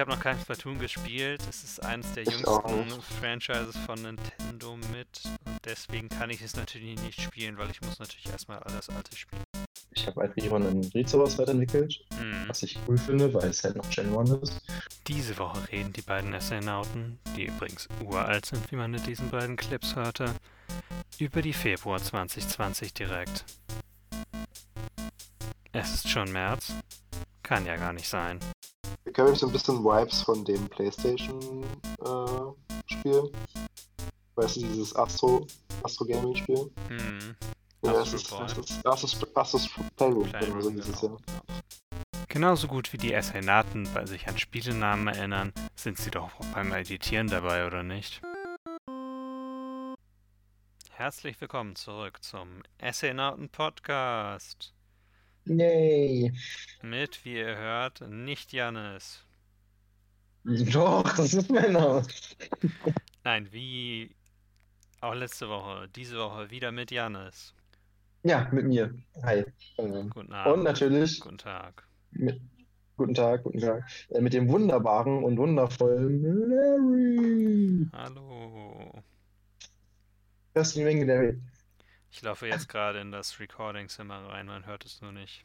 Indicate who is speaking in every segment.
Speaker 1: habe noch kein Splatoon gespielt. Es ist eines der
Speaker 2: Ich
Speaker 1: jüngsten Franchises von Nintendo mit. Und deswegen kann ich es natürlich nicht spielen, weil ich muss natürlich erstmal alles alte spielen.
Speaker 2: Ich habe Altrion in Rizovas weiterentwickelt,
Speaker 1: Hm.
Speaker 2: was ich cool finde, weil es halt noch Gen 1 ist.
Speaker 1: Diese Woche reden die beiden Astronauten, die übrigens uralt sind, wie man in diesen beiden Clips hörte, über die Februar 2020 direkt. Es ist schon März? Kann ja gar nicht sein.
Speaker 3: Ich habe so ein bisschen Vibes von dem PlayStation-Spiel. weißt du, dieses Astro, Astro Gaming-Spiel?
Speaker 1: Hm.
Speaker 3: Ja, Astros, Playroom,
Speaker 1: Playroom,
Speaker 3: so
Speaker 1: genau.
Speaker 3: ja.
Speaker 1: Genauso gut wie die Astronauten bei sich an Spielenamen erinnern, sind sie doch auch beim Editieren dabei, oder nicht? Herzlich willkommen zurück zum Astronauten Podcast.
Speaker 2: Yay!
Speaker 1: Mit, wie ihr hört, nicht Jannis.
Speaker 2: Doch, das ist mein Name.
Speaker 1: Nein, wie auch letzte Woche, diese Woche wieder mit Jannis.
Speaker 2: Ja, mit mir. Hi.
Speaker 1: Guten Abend.
Speaker 2: Und natürlich,
Speaker 1: Guten Tag.
Speaker 2: mit, guten Tag, guten Tag, äh, mit dem wunderbaren und wundervollen Larry.
Speaker 1: Hallo.
Speaker 2: Hörst du die Menge, Larry?
Speaker 1: Ich laufe jetzt gerade in das Recording-Zimmer rein, man hört es nur nicht.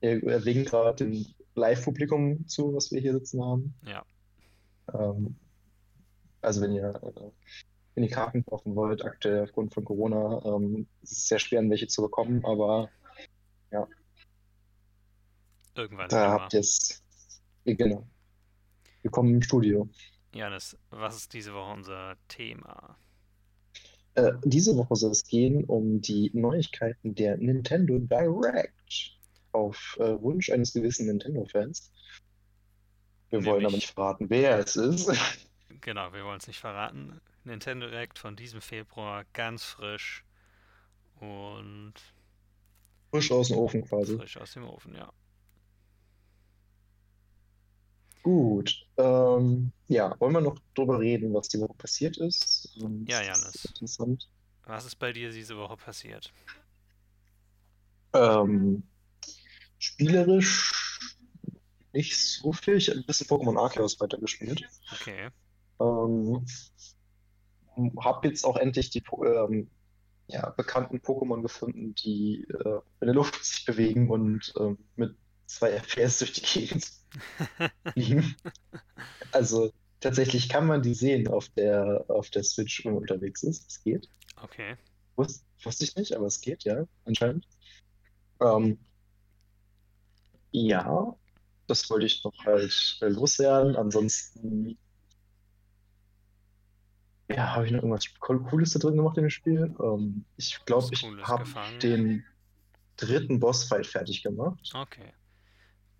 Speaker 2: Er, er winkt gerade dem Live-Publikum zu, was wir hier sitzen haben.
Speaker 1: Ja.
Speaker 2: Ähm, also wenn ihr, äh, wenn ihr Karten kaufen wollt, aktuell aufgrund von Corona, ähm, ist es sehr schwer, an welche zu bekommen, aber
Speaker 1: Irgendwann
Speaker 2: da habt ihr es. Genau. Willkommen im Studio.
Speaker 1: Janis, was ist diese Woche unser Thema?
Speaker 2: Äh, diese Woche soll es gehen um die Neuigkeiten der Nintendo Direct auf äh, Wunsch eines gewissen Nintendo-Fans. Wir wollen aber
Speaker 1: Nämlich-
Speaker 2: nicht verraten, wer es ist.
Speaker 1: Genau, wir wollen es nicht verraten. Nintendo Direct von diesem Februar, ganz frisch und
Speaker 2: Frisch aus dem Ofen quasi.
Speaker 1: frisch aus dem Ofen, ja.
Speaker 2: Gut. Ähm, ja, wollen wir noch drüber reden, was die Woche passiert ist? Ähm,
Speaker 1: Ja,
Speaker 2: das
Speaker 1: Jannis.
Speaker 2: ist.
Speaker 1: Was ist bei dir diese Woche passiert?
Speaker 2: Ähm, spielerisch nicht so viel. Ich habe ein bisschen Pokémon Arceus weitergespielt.
Speaker 1: Okay.
Speaker 2: Ähm, habe jetzt auch endlich die ähm, ja, bekannten Pokémon gefunden, die äh, in der Luft sich bewegen und ähm, mit zwei FPS durch die Gegend fliegen. Also tatsächlich kann man die sehen auf der, auf der Switch, wenn man unterwegs ist. Es geht.
Speaker 1: Okay.
Speaker 2: Wus wusste ich nicht, aber es geht, ja, anscheinend. Ähm, ja, das wollte ich noch halt äh, loswerden. Ansonsten, ja, habe ich noch irgendwas Co- Cooles da drin gemacht in dem Spiel? Ähm, ich glaube, ich habe den dritten Bossfight fertig gemacht.
Speaker 1: Okay.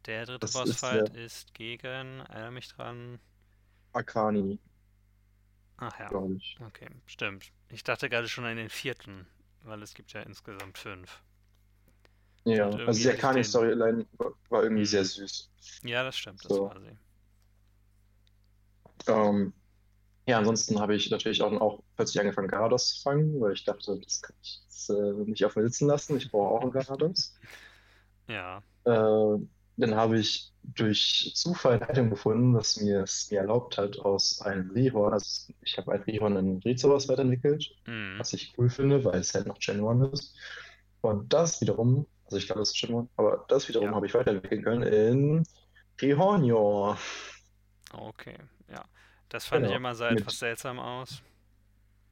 Speaker 1: Der dritte
Speaker 2: Das ist
Speaker 1: Bossfight ist gegen, erinnere mich dran.
Speaker 2: Akani,
Speaker 1: Ach ja, okay, stimmt. Ich dachte gerade schon an den vierten, weil es gibt ja insgesamt fünf.
Speaker 2: Ja, also die
Speaker 1: ich den-
Speaker 2: war, irgendwie
Speaker 1: Mhm.
Speaker 2: sehr süß.
Speaker 1: Ja, das stimmt, das
Speaker 2: So.
Speaker 1: war sie.
Speaker 2: Ähm, ja, ansonsten habe ich natürlich auch, auch plötzlich angefangen, Garados zu fangen, weil ich dachte, das kann ich jetzt, äh, nicht auf mir sitzen lassen. Ich brauche auch einen Garados.
Speaker 1: Ja,
Speaker 2: Äh, dann habe ich durch Zufall ein Item gefunden, das mir es mir erlaubt hat, aus einem Rihorn, also ich habe ein Rihorn in Rizovas weiterentwickelt,
Speaker 1: mhm.
Speaker 2: was ich cool finde, weil es halt noch Gen 1 ist. Und das wiederum, also ich glaube, das ist Gen 1, aber das wiederum
Speaker 1: Ja.
Speaker 2: habe ich weiterentwickeln können in Rihornio.
Speaker 1: okay, ja. Das fand ich
Speaker 2: Genau,
Speaker 1: immer sah etwas seltsam aus.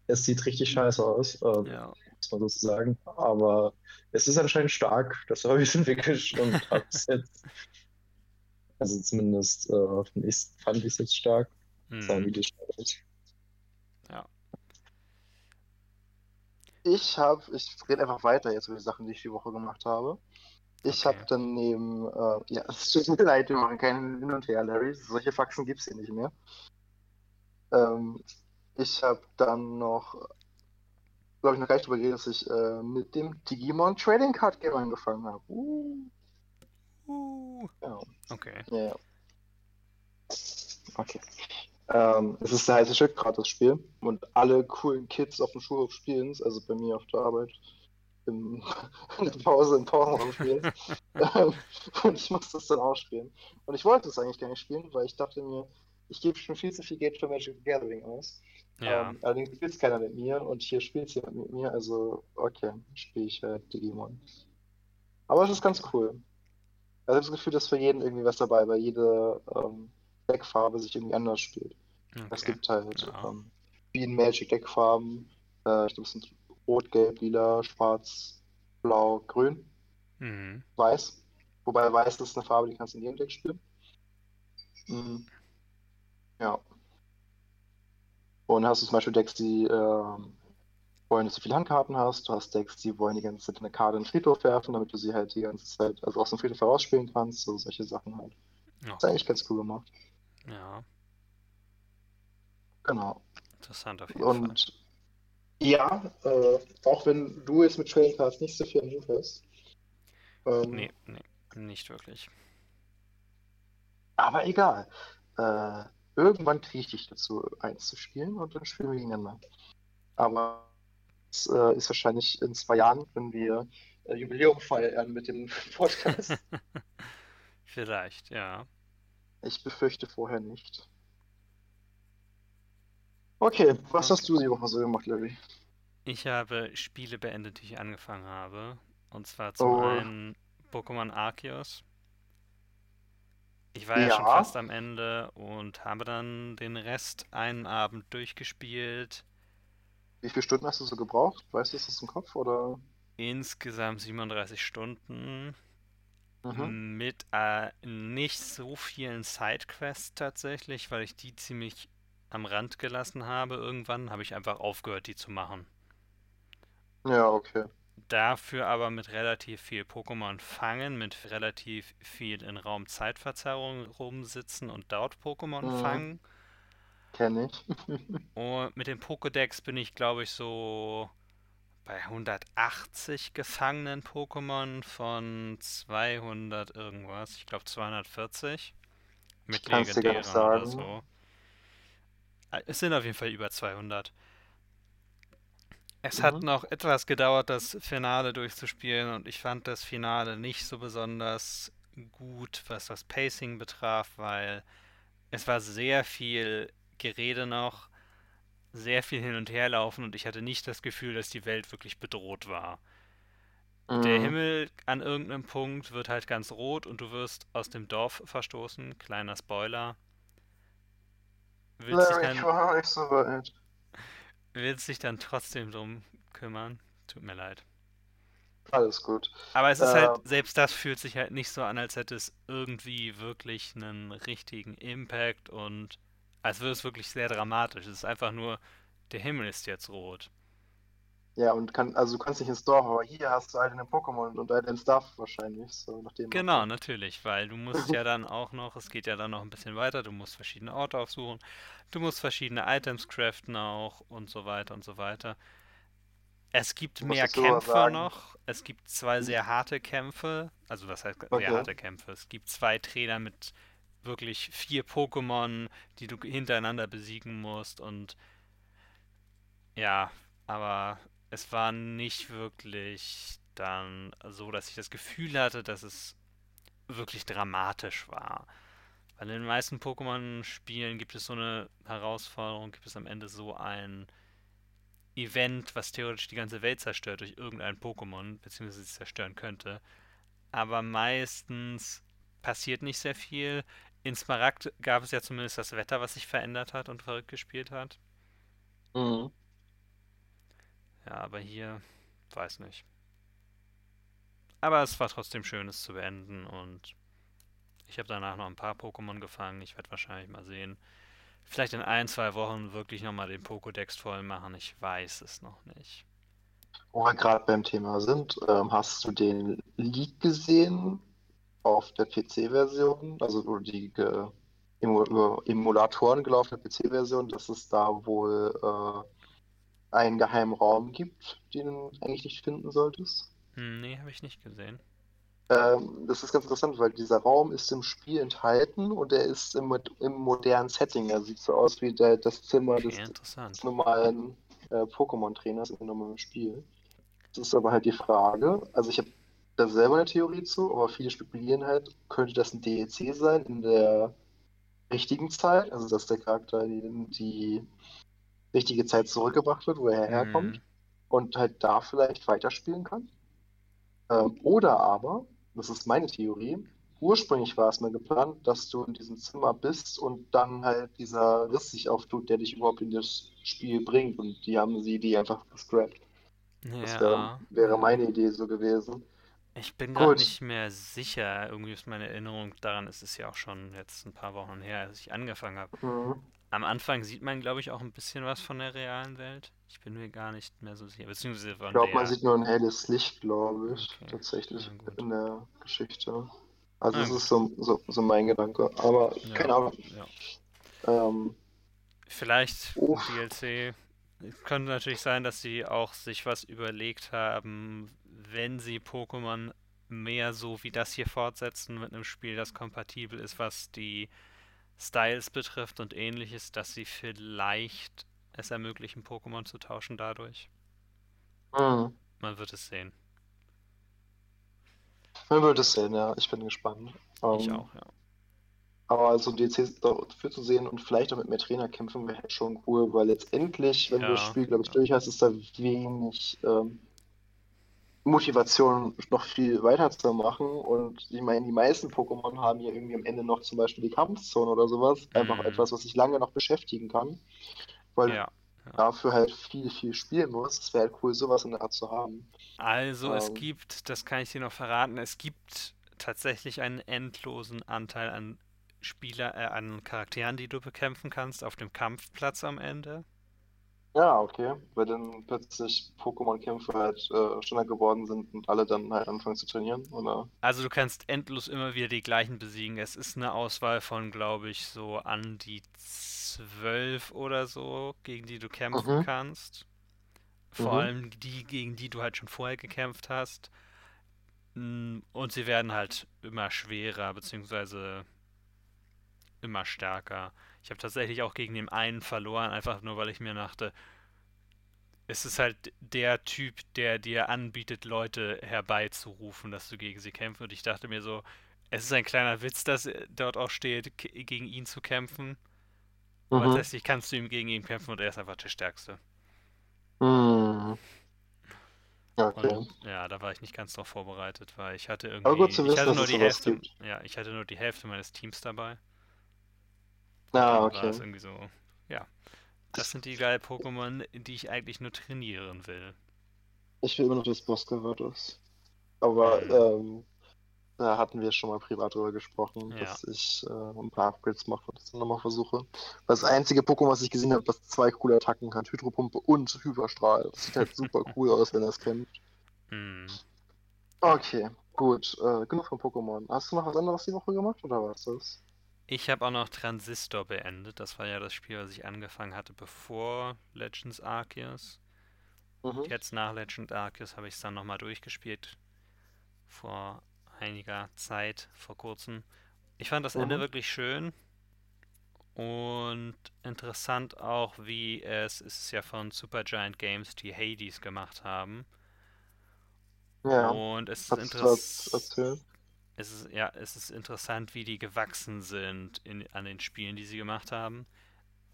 Speaker 2: Es sieht richtig scheiße aus. Ähm,
Speaker 1: Ja,
Speaker 2: muss man sozusagen. Aber es ist anscheinend stark. Das habe ich entwickelt und habe es jetzt. Also zumindest äh, ich's- fand ich es jetzt stark. Sagen, wie
Speaker 1: mhm.
Speaker 2: die startet.
Speaker 3: Ich habe, ich rede einfach weiter jetzt über die Sachen, die ich die Woche gemacht habe. Ich
Speaker 1: Okay.
Speaker 3: habe dann neben, äh, ja, es tut mir leid, wir machen keinen Hin und Her, Larry. Solche Faxen gibt es hier nicht mehr. Ähm, ich habe dann noch, glaube ich, noch gar nicht drüber geredet, dass ich äh, mit dem Digimon Trading Card Game angefangen habe. Uh,
Speaker 1: Uh,
Speaker 3: ja.
Speaker 1: okay.
Speaker 3: Ja, ja. Okay. Ähm, es ist der heiße Shit gerade das Spiel und alle coolen Kids auf dem Schulhof spielen es, also bei mir auf der Arbeit
Speaker 2: im, in der Pause im Pausenraum spielst. Ähm, und ich muss das dann auch spielen. Und ich wollte es eigentlich gar nicht spielen, weil ich dachte mir, ich gebe schon viel zu viel Geld für Magic the Gathering aus.
Speaker 1: Ja.
Speaker 2: Ähm, allerdings spielt es keiner mit mir und hier spielt es jemand mit mir, also okay, spiele ich halt Digimon. Aber es ist ganz cool. Also ich habe das Gefühl, dass für jeden irgendwie was dabei, weil jede ähm, Deckfarbe sich irgendwie anders spielt. Es
Speaker 1: Okay.
Speaker 2: gibt halt
Speaker 1: Ja.
Speaker 2: ähm, wie in Magic Deckfarben, äh, ich glaube es sind Rot, Gelb, Lila, Schwarz, Blau, Grün,
Speaker 1: Mhm.
Speaker 2: Weiß. Wobei Weiß ist eine Farbe, die kannst du in jedem Deck spielen. Mhm. Ja. Und hast du zum Beispiel Decks, die ähm, wollen, dass du viele Handkarten hast. Du hast Decks, die wollen die ganze Zeit eine Karte in den Friedhof werfen, damit du sie halt die ganze Zeit, also aus dem Friedhof herausspielen kannst. So solche Sachen halt.
Speaker 1: Ja.
Speaker 2: ist eigentlich ganz cool gemacht.
Speaker 1: ja,
Speaker 2: Genau.
Speaker 1: interessant auf jeden Fall.
Speaker 2: Und ja, äh, auch wenn du jetzt mit Trading Cards nicht so viel am Hut hast. Ähm,
Speaker 1: Nee, nee, nicht wirklich.
Speaker 2: Aber egal. Äh, irgendwann kriege ich dich dazu, eins zu spielen und dann spielen wir gegeneinander. Aber es äh, ist wahrscheinlich in zwei Jahren, wenn wir äh, Jubiläum feiern mit dem Podcast.
Speaker 1: Vielleicht, ja.
Speaker 2: ich befürchte vorher nicht. Okay, was hast du die Woche so gemacht, Larry?
Speaker 1: Ich habe Spiele beendet, die ich angefangen habe. Und zwar zum
Speaker 2: Oh.
Speaker 1: einen Pokémon Arceus. Ich war ja schon
Speaker 2: Ja.
Speaker 1: fast am Ende und habe dann den Rest einen Abend durchgespielt.
Speaker 2: Wie viele Stunden hast du so gebraucht? Weißt du das aus dem Kopf oder?
Speaker 1: Insgesamt 37 Stunden.
Speaker 2: Mhm.
Speaker 1: Mit äh, nicht so vielen Sidequests tatsächlich, weil ich die ziemlich am Rand gelassen habe. Irgendwann habe ich einfach aufgehört, die zu machen.
Speaker 2: Ja, okay.
Speaker 1: Dafür aber mit relativ viel Pokémon fangen, mit relativ viel in Raumzeitverzerrung rumsitzen und dort Pokémon
Speaker 2: Mhm.
Speaker 1: fangen.
Speaker 2: Kenne ich.
Speaker 1: Und mit dem Pokédex bin ich, glaube ich, so bei 180 gefangenen Pokémon von 200 irgendwas. Ich glaube 240. Mit
Speaker 2: kann's dir gar nicht
Speaker 1: legendären oder so. Äh, Es sind auf jeden Fall über 200. Es hat
Speaker 2: Mhm.
Speaker 1: noch etwas gedauert, das Finale durchzuspielen und ich fand das Finale nicht so besonders gut, was das Pacing betraf, weil es war sehr viel Gerede noch, sehr viel hin und her laufen und ich hatte nicht das Gefühl, dass die Welt wirklich bedroht war. Der
Speaker 2: Mhm.
Speaker 1: Himmel an irgendeinem Punkt wird halt ganz rot und du wirst aus dem Dorf verstoßen. Kleiner Spoiler. Willst dich
Speaker 2: Larry, ich war nicht so weit.
Speaker 1: Willst dich dann trotzdem drum kümmern? Tut mir leid.
Speaker 2: Alles gut.
Speaker 1: Aber es ist halt, selbst das fühlt sich halt nicht so an, als hätte es irgendwie wirklich einen richtigen Impact und als würde es wirklich sehr dramatisch. Es ist einfach nur, der Himmel ist jetzt rot.
Speaker 2: Ja, und kann, also du kannst nicht ins Dorf, aber hier hast du all deine Pokémon und all deinen Stuff wahrscheinlich, so nach dem
Speaker 1: Genau, natürlich, weil du musst ja dann auch noch, es geht ja dann noch ein bisschen weiter, du musst verschiedene Orte aufsuchen, du musst verschiedene Items craften auch und so weiter und so weiter. Es gibt mehr
Speaker 2: dazu aber
Speaker 1: Kämpfe
Speaker 2: sagen-
Speaker 1: noch, es gibt zwei sehr harte Kämpfe, also was heißt
Speaker 2: Okay.
Speaker 1: sehr harte Kämpfe? Es gibt zwei Trainer mit wirklich vier Pokémon, die du hintereinander besiegen musst und ja, aber es war nicht wirklich dann so, dass ich das Gefühl hatte, dass es wirklich dramatisch war. Weil in den meisten Pokémon-Spielen gibt es so eine Herausforderung, gibt es am Ende so ein Event, was theoretisch die ganze Welt zerstört durch irgendein Pokémon, beziehungsweise sie zerstören könnte. Aber meistens passiert nicht sehr viel. In Smaragd gab es ja zumindest das Wetter, was sich verändert hat und verrückt gespielt hat.
Speaker 2: Mhm.
Speaker 1: Ja, aber hier, weiß nicht. Aber es war trotzdem schön, es zu beenden und ich habe danach noch ein paar Pokémon gefangen. Ich werde wahrscheinlich mal sehen. Vielleicht in ein, zwei Wochen wirklich nochmal den Pokédex voll machen. Ich weiß es noch nicht.
Speaker 2: Wo wir gerade beim Thema sind, ähm, hast du den Leak gesehen auf der PC-Version, also die über Emulatoren gelaufene PC-Version, dass es da wohl äh, einen geheimen Raum gibt, den du eigentlich nicht finden solltest?
Speaker 1: Hm, nee, habe ich nicht gesehen.
Speaker 2: Ähm, das ist ganz interessant, weil dieser Raum ist im Spiel enthalten und er ist im, im modernen Setting. Er sieht so aus wie der, das Zimmer
Speaker 1: Okay,
Speaker 2: des, des normalen äh, Pokémon-Trainers im normalen Spiel. Das ist aber halt die Frage. Also ich habe da selber eine Theorie zu, aber viele spekulieren halt, könnte das ein DLC sein in der richtigen Zeit, also dass der Charakter in die richtige Zeit zurückgebracht wird, wo er herkommt
Speaker 1: Mhm.
Speaker 2: und halt da vielleicht weiterspielen kann. Ähm, oder aber, das ist meine Theorie, ursprünglich war es mal geplant, dass du in diesem Zimmer bist und dann halt dieser Riss sich auftut, der dich überhaupt in das Spiel bringt und die haben sie die einfach gescrapped. Das wäre,
Speaker 1: Ja.
Speaker 2: wäre meine Idee so gewesen.
Speaker 1: Ich bin gerade
Speaker 2: Gut.
Speaker 1: nicht mehr sicher. Irgendwie ist meine Erinnerung daran, es ist ja auch schon jetzt ein paar Wochen her, als ich angefangen habe.
Speaker 2: Mhm.
Speaker 1: Am Anfang sieht man, glaube ich, auch ein bisschen was von der realen Welt. Ich bin mir gar nicht mehr so sicher. Beziehungsweise von
Speaker 2: Ich glaube, man sieht nur ein helles Licht, glaube ich,
Speaker 1: Okay,
Speaker 2: tatsächlich
Speaker 1: gut.
Speaker 2: in der Geschichte. Also
Speaker 1: Na
Speaker 2: das
Speaker 1: gut.
Speaker 2: ist so, so, so mein Gedanke. Aber
Speaker 1: Ja,
Speaker 2: keine Ahnung.
Speaker 1: ja.
Speaker 2: Ähm,
Speaker 1: Vielleicht
Speaker 2: Uff.
Speaker 1: DLC. Es könnte natürlich sein, dass sie auch sich was überlegt haben, wenn sie Pokémon mehr so wie das hier fortsetzen mit einem Spiel, das kompatibel ist, was die Styles betrifft und ähnliches, dass sie vielleicht es ermöglichen, Pokémon zu tauschen dadurch.
Speaker 2: hm.
Speaker 1: Man wird es sehen.
Speaker 2: Man wird es sehen, ja. Ich bin gespannt.
Speaker 1: Ich
Speaker 2: Ähm,
Speaker 1: auch, ja.
Speaker 2: Aber so DLCs dafür zu sehen und vielleicht auch mit mehr Trainerkämpfen wäre halt schon cool, weil letztendlich, wenn du das
Speaker 1: Ja,
Speaker 2: Spiel, glaube ich,
Speaker 1: ja.
Speaker 2: durch hast, ist da wenig ähm, Motivation, noch viel weiterzumachen. Und ich meine, die meisten Pokémon haben ja irgendwie am Ende noch zum Beispiel die Kampfzone oder sowas. Einfach
Speaker 1: Mhm.
Speaker 2: etwas, was sich lange noch beschäftigen kann. Weil
Speaker 1: Ja.
Speaker 2: dafür halt viel, viel spielen muss. Es wäre halt cool, sowas in der Art zu haben.
Speaker 1: Also es
Speaker 2: Ähm.
Speaker 1: gibt, das kann ich dir noch verraten, es gibt tatsächlich einen endlosen Anteil an Spieler, äh, an Charakteren, die du bekämpfen kannst auf dem Kampfplatz am Ende.
Speaker 2: Ja, okay. Weil dann plötzlich Pokémon-Kämpfe halt äh, Standard geworden sind und alle dann halt anfangen zu trainieren, oder?
Speaker 1: Also du kannst endlos immer wieder die gleichen besiegen. Es ist eine Auswahl von, glaube ich, so an die zwölf oder so, gegen die du kämpfen
Speaker 2: Mhm.
Speaker 1: kannst. Vor
Speaker 2: Mhm.
Speaker 1: allem die, gegen die du halt schon vorher gekämpft hast. Mm, Und sie werden halt immer schwerer, beziehungsweise immer stärker. Ich habe tatsächlich auch gegen den einen verloren, einfach nur weil ich mir dachte, es ist halt der Typ, der dir anbietet, Leute herbeizurufen, dass du gegen sie kämpfen. Und ich dachte mir so, es ist ein kleiner Witz, dass dort auch steht, gegen ihn zu kämpfen. Aber
Speaker 2: Mhm.
Speaker 1: tatsächlich kannst du ihm gegen ihn kämpfen und er ist einfach der Stärkste.
Speaker 2: Hm. Ja, okay.
Speaker 1: Und ja, da war ich nicht ganz drauf vorbereitet, weil ich hatte
Speaker 2: Aber gut
Speaker 1: irgendwie,
Speaker 2: zu
Speaker 1: ich
Speaker 2: wissen,
Speaker 1: hatte
Speaker 2: dass
Speaker 1: nur die Hälfte, ja, ich hatte nur die Hälfte meines Teams dabei.
Speaker 2: Ah,
Speaker 1: Dann war
Speaker 2: okay.
Speaker 1: es irgendwie so, ja. Das sind die geilen Pokémon, die ich eigentlich nur trainieren will.
Speaker 2: Ich will immer noch das Boss Gavados. Aber ähm, da hatten wir schon mal privat drüber gesprochen,
Speaker 1: Ja.
Speaker 2: dass ich äh, ein paar Upgrades mache und das dann nochmal versuche. Das einzige Pokémon, was ich gesehen habe, was zwei coole Attacken hat, Hydropumpe und Hyperstrahl. Das sieht halt super cool aus, wenn er es kämpft.
Speaker 1: Hm.
Speaker 2: Okay, gut. Äh, genug von Pokémon. Hast du noch was anderes die Woche gemacht oder was das?
Speaker 1: Ich habe auch noch Transistor beendet. Das war ja das Spiel, was ich angefangen hatte, bevor Legends Arceus.
Speaker 2: Mhm.
Speaker 1: Jetzt nach Legend Arceus habe ich es dann nochmal durchgespielt. Vor einiger Zeit, vor kurzem. Ich fand das Ende
Speaker 2: Mhm.
Speaker 1: wirklich schön. Und interessant auch, wie es, es ist ja von Supergiant Games, die Hades gemacht haben.
Speaker 2: Ja,
Speaker 1: Und es ist interessant. Es ist, ja, es ist interessant, wie die gewachsen sind in, an den Spielen, die sie gemacht haben.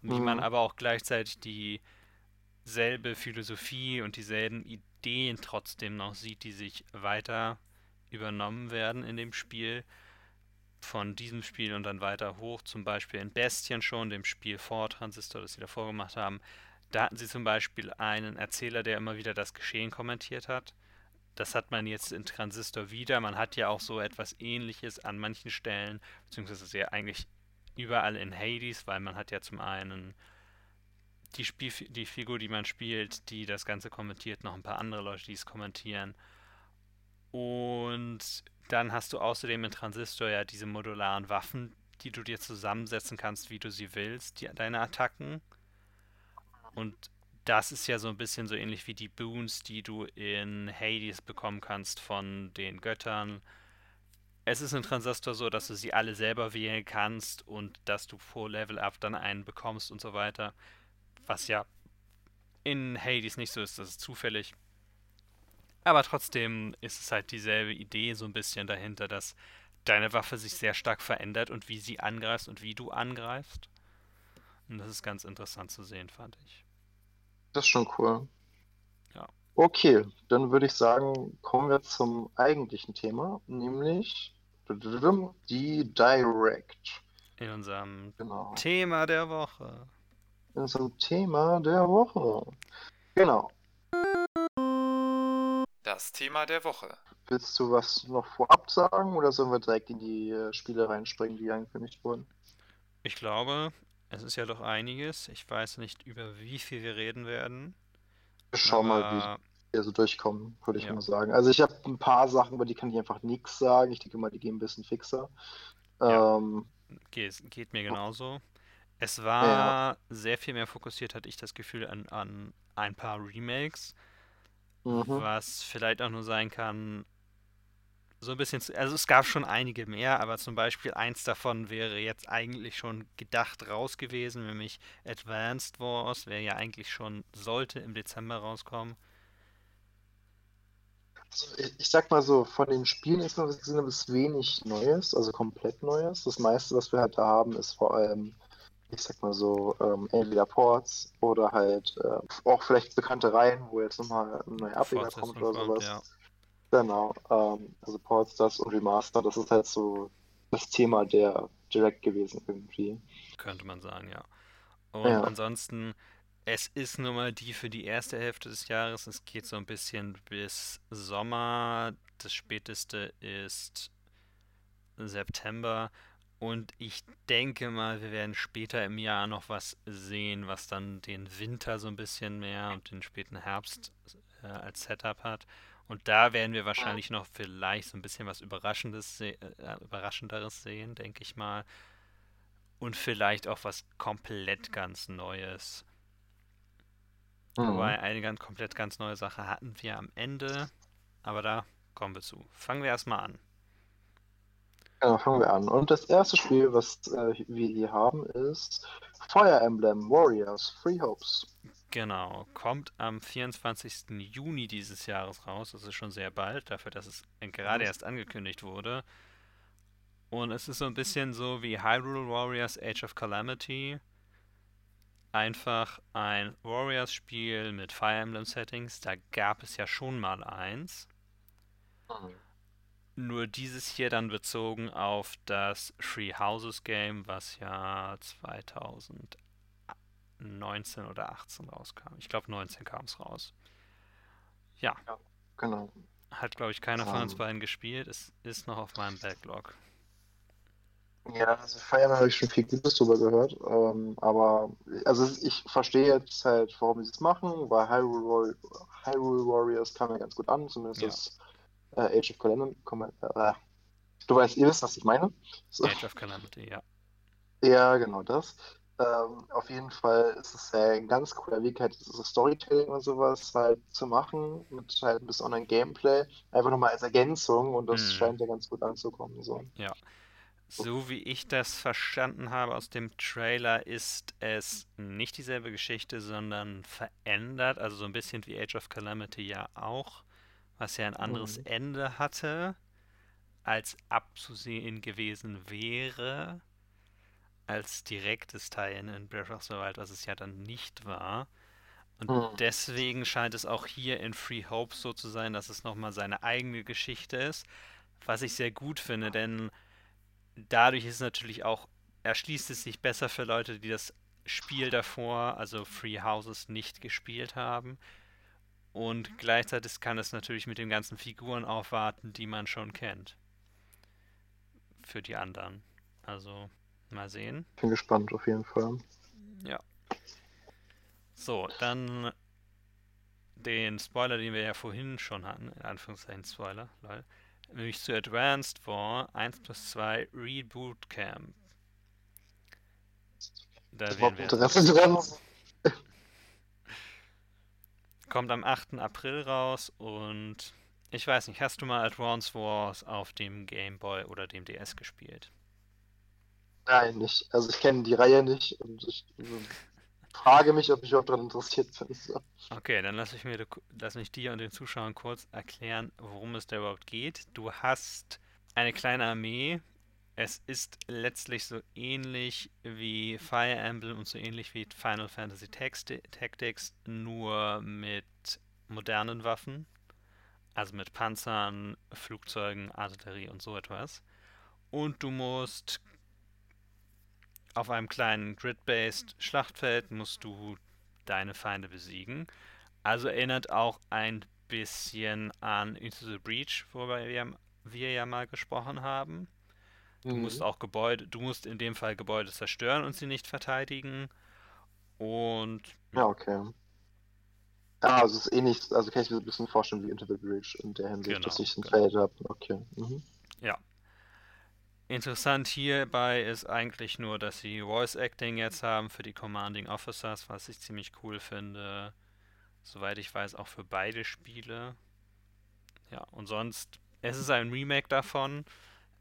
Speaker 1: Wie man
Speaker 2: Mhm.
Speaker 1: aber auch gleichzeitig dieselbe Philosophie und dieselben Ideen trotzdem noch sieht, die sich weiter übernommen werden in dem Spiel. Von diesem Spiel und dann weiter hoch, zum Beispiel in Bestien schon, dem Spiel vor Transistor, das sie davor gemacht haben. Da hatten sie zum Beispiel einen Erzähler, der immer wieder das Geschehen kommentiert hat. Das hat man jetzt in Transistor wieder. Man hat ja auch so etwas ähnliches an manchen Stellen, beziehungsweise sehr eigentlich überall in Hades, weil man hat ja zum einen die, Spiel die Figur, die man spielt, die das Ganze kommentiert, noch ein paar andere Leute, die es kommentieren. Und dann hast du außerdem in Transistor ja diese modularen Waffen, die du dir zusammensetzen kannst, wie du sie willst, die, deine Attacken. Und das ist ja so ein bisschen so ähnlich wie die Boons, die du in Hades bekommen kannst von den Göttern. Es ist in Transistor so, dass du sie alle selber wählen kannst und dass du pro Level Up dann einen bekommst und so weiter. Was ja in Hades nicht so ist, das ist zufällig. Aber trotzdem ist es halt dieselbe Idee so ein bisschen dahinter, dass deine Waffe sich sehr stark verändert und wie sie angreifst und wie du angreifst. Und das ist ganz interessant zu sehen, fand ich.
Speaker 2: Das ist schon cool.
Speaker 1: Ja.
Speaker 2: Okay, dann würde ich sagen, kommen wir zum eigentlichen Thema, nämlich die Direct.
Speaker 1: In unserem
Speaker 2: Genau.
Speaker 1: Thema der Woche.
Speaker 2: In unserem Thema der Woche. Genau.
Speaker 4: Das Thema der Woche.
Speaker 2: Willst du was noch vorab sagen oder sollen wir direkt in die äh, Spiele reinspringen, die angekündigt wurden?
Speaker 1: Ich glaube, es ist ja doch einiges. Ich weiß nicht, über wie viel wir reden werden.
Speaker 2: Wir schauen mal, wie
Speaker 1: aber
Speaker 2: wir so durchkommen, würde ich
Speaker 1: Ja.
Speaker 2: mal sagen. Also ich habe ein paar Sachen, über die kann ich einfach nichts sagen. Ich denke mal, die gehen ein bisschen fixer.
Speaker 1: Ja.
Speaker 2: Ähm,
Speaker 1: geht, geht mir genauso. Es war sehr viel mehr fokussiert, hatte ich das Gefühl, an, an ein paar Remakes,
Speaker 2: mhm.
Speaker 1: was vielleicht auch nur sein kann, so ein bisschen, zu, also es gab schon einige mehr, aber zum Beispiel eins davon wäre jetzt eigentlich schon gedacht raus gewesen, nämlich Advanced Wars, wäre ja eigentlich schon, sollte im Dezember rauskommen.
Speaker 2: Also ich, sag mal so, von den Spielen ist noch sind bis wenig Neues, also komplett Neues. Das meiste, was wir halt da haben, ist vor allem, ich sag mal so, ähm, entweder Ports oder halt äh, auch vielleicht bekannte Reihen, wo jetzt nochmal ein neuer Ableger kommt oder sowas.
Speaker 1: ja.
Speaker 2: Genau, ähm, also Ports, das und Remaster, das ist halt so das Thema der Direct gewesen irgendwie.
Speaker 1: Könnte man sagen, ja. Und
Speaker 2: Ja.
Speaker 1: ansonsten, es ist nun mal die für die erste Hälfte des Jahres. Es geht so ein bisschen bis Sommer. Das späteste ist September. Und ich denke mal, wir werden später im Jahr noch was sehen, was dann den Winter so ein bisschen mehr und den späten Herbst äh, als Setup hat. Und da werden wir wahrscheinlich noch vielleicht so ein bisschen was Überraschendes se äh, Überraschenderes sehen, denke ich mal. Und vielleicht auch was komplett ganz Neues.
Speaker 2: Mhm.
Speaker 1: Wobei eine ganz komplett ganz neue Sache hatten wir am Ende. Aber da kommen wir zu. Fangen wir erstmal an.
Speaker 2: Genau, fangen wir an. Und das erste Spiel, was äh, wir hier haben, ist Fire Emblem Warriors Free Hopes.
Speaker 1: Genau, kommt am 24. Juni dieses Jahres raus. Das ist schon sehr bald, dafür, dass es gerade erst angekündigt wurde. Und es ist so ein bisschen so wie Hyrule Warriors Age of Calamity. Einfach ein Warriors-Spiel mit Fire Emblem-Settings. Da gab es ja schon mal eins. Nur dieses hier dann bezogen auf das Free Houses Game, was ja 2019 oder 18 rauskam. Ich glaube 19 kam es raus. Ja,
Speaker 2: Genau.
Speaker 1: hat glaube ich keiner von uns
Speaker 2: Ähm.
Speaker 1: beiden gespielt. Es ist noch auf meinem Backlog.
Speaker 2: Ja, also Fire Emblem habe ich schon viel Gutes drüber gehört. Ähm, aber also ich verstehe jetzt halt, warum sie es machen, weil Hyrule, Warri- Hyrule Warriors kam ja ganz gut an, zumindest
Speaker 1: Ja.
Speaker 2: das äh, Age of Calamity. Äh, du weißt, ihr wisst, was ich meine. So.
Speaker 1: Age of Calamity, ja.
Speaker 2: Ja, genau das. Ähm, auf jeden Fall ist es ja ein ganz cooler Weg, halt so Storytelling und sowas halt zu machen, mit halt ein bisschen Online-Gameplay, einfach nochmal als Ergänzung und das
Speaker 1: Mhm.
Speaker 2: scheint ja ganz gut anzukommen. So.
Speaker 1: So wie ich das verstanden habe aus dem Trailer, ist es nicht dieselbe Geschichte, sondern verändert, also so ein bisschen wie Age of Calamity ja auch, was ja ein anderes
Speaker 2: Mhm.
Speaker 1: Ende hatte, als abzusehen gewesen wäre, als direktes Teilen in Breath of the Wild, was es ja dann nicht war. Und
Speaker 2: Mhm.
Speaker 1: deswegen scheint es auch hier in Free Hope so zu sein, dass es nochmal seine eigene Geschichte ist, was ich sehr gut finde, denn dadurch ist es natürlich auch, erschließt es sich besser für Leute, die das Spiel davor, also Free Houses, nicht gespielt haben. Und gleichzeitig kann es natürlich mit den ganzen Figuren aufwarten, die man schon kennt. Für die anderen. Also, mal sehen.
Speaker 2: Bin gespannt auf jeden Fall.
Speaker 1: Ja. So, dann den Spoiler, den wir ja vorhin schon hatten, in Anführungszeichen Spoiler, lol. Nämlich zu Advanced War 1 plus 2 Reboot Camp. Da
Speaker 2: Ich
Speaker 1: werden wir.
Speaker 2: Interesse.
Speaker 1: Kommt am 8. April raus und ich weiß nicht, hast du mal Advanced Wars auf dem Game Boy oder dem DS gespielt?
Speaker 2: Nein, nicht. Also ich kenne die Reihe nicht und ich, frage mich, ob ich auch daran interessiert bin. So.
Speaker 1: Okay, dann lass ich mir lass mich dir und den Zuschauern kurz erklären, worum es da überhaupt geht. Du hast eine kleine Armee. Es ist letztlich so ähnlich wie Fire Emblem und so ähnlich wie Final Fantasy Tactics, nur mit modernen Waffen. Also mit Panzern, Flugzeugen, Artillerie und so etwas. Und du musst auf einem kleinen Grid-based Schlachtfeld musst du deine Feinde besiegen. Also erinnert auch ein bisschen an Into the Breach, worüber wir, wir ja mal gesprochen haben. Du mhm. musst auch Gebäude, du musst in dem Fall Gebäude zerstören und sie nicht verteidigen. Und.
Speaker 2: Ja, okay. Ah, also es ist ähnlich, eh also kann ich mir ein bisschen vorstellen wie Into the Breach in der Hinsicht, genau, dass ich ein genau. Feld habe. Okay. Mhm.
Speaker 1: Ja, Interessant hierbei ist eigentlich nur, dass sie Voice Acting jetzt haben für die Commanding Officers, was ich ziemlich cool finde. Soweit ich weiß, auch für beide Spiele. Ja, und sonst, es ist ein Remake davon.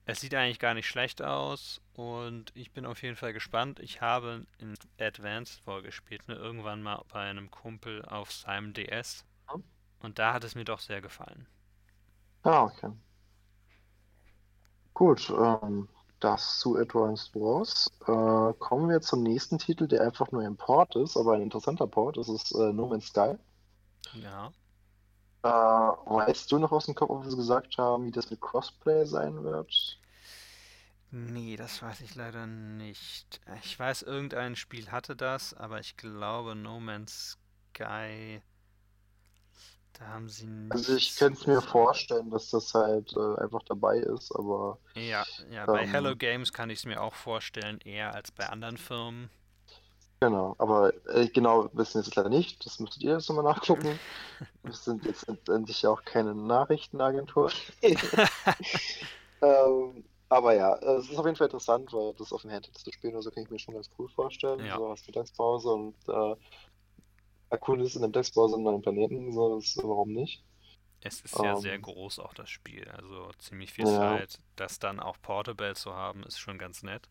Speaker 1: Es sieht eigentlich gar nicht schlecht aus und ich bin auf jeden Fall gespannt. Ich habe in Advanced vorgespielt, ne, irgendwann mal bei einem Kumpel auf seinem DS. Und da hat es mir doch sehr gefallen.
Speaker 2: Ah, okay. Gut, ähm, das zu Advanced Wars. Äh, kommen wir zum nächsten Titel, der einfach nur ein Port ist, aber ein interessanter Port. Das ist äh, No Man's Sky.
Speaker 1: Ja.
Speaker 2: Äh, weißt du noch aus dem Kopf, ob wir gesagt haben, wie das mit Crossplay sein wird?
Speaker 1: Nee, das weiß ich leider nicht. Ich weiß, irgendein Spiel hatte das, aber ich glaube, No Man's Sky da haben sie
Speaker 2: Also ich könnte es mir vorstellen, dass das halt äh, einfach dabei ist, aber.
Speaker 1: Ja, ja, bei ähm, Hello Games kann ich es mir auch vorstellen, eher als bei anderen Firmen.
Speaker 2: Genau, aber äh, genau wissen wir es leider nicht. Das müsstet ihr jetzt nochmal nachgucken. wir sind jetzt endlich auch keine Nachrichtenagentur. ähm, aber ja, es ist auf jeden Fall interessant, weil das auf dem Handheld zu spielen, also kann ich mir schon ganz cool vorstellen. Ja. So hast Mittagspause und äh, Akkunis in einem Textbrowser in einem Planeten, so, das, warum nicht?
Speaker 1: Es ist ja um, sehr ähm. groß auch das Spiel, also ziemlich viel ja. Zeit. Das dann auch Portable zu haben, ist schon ganz nett.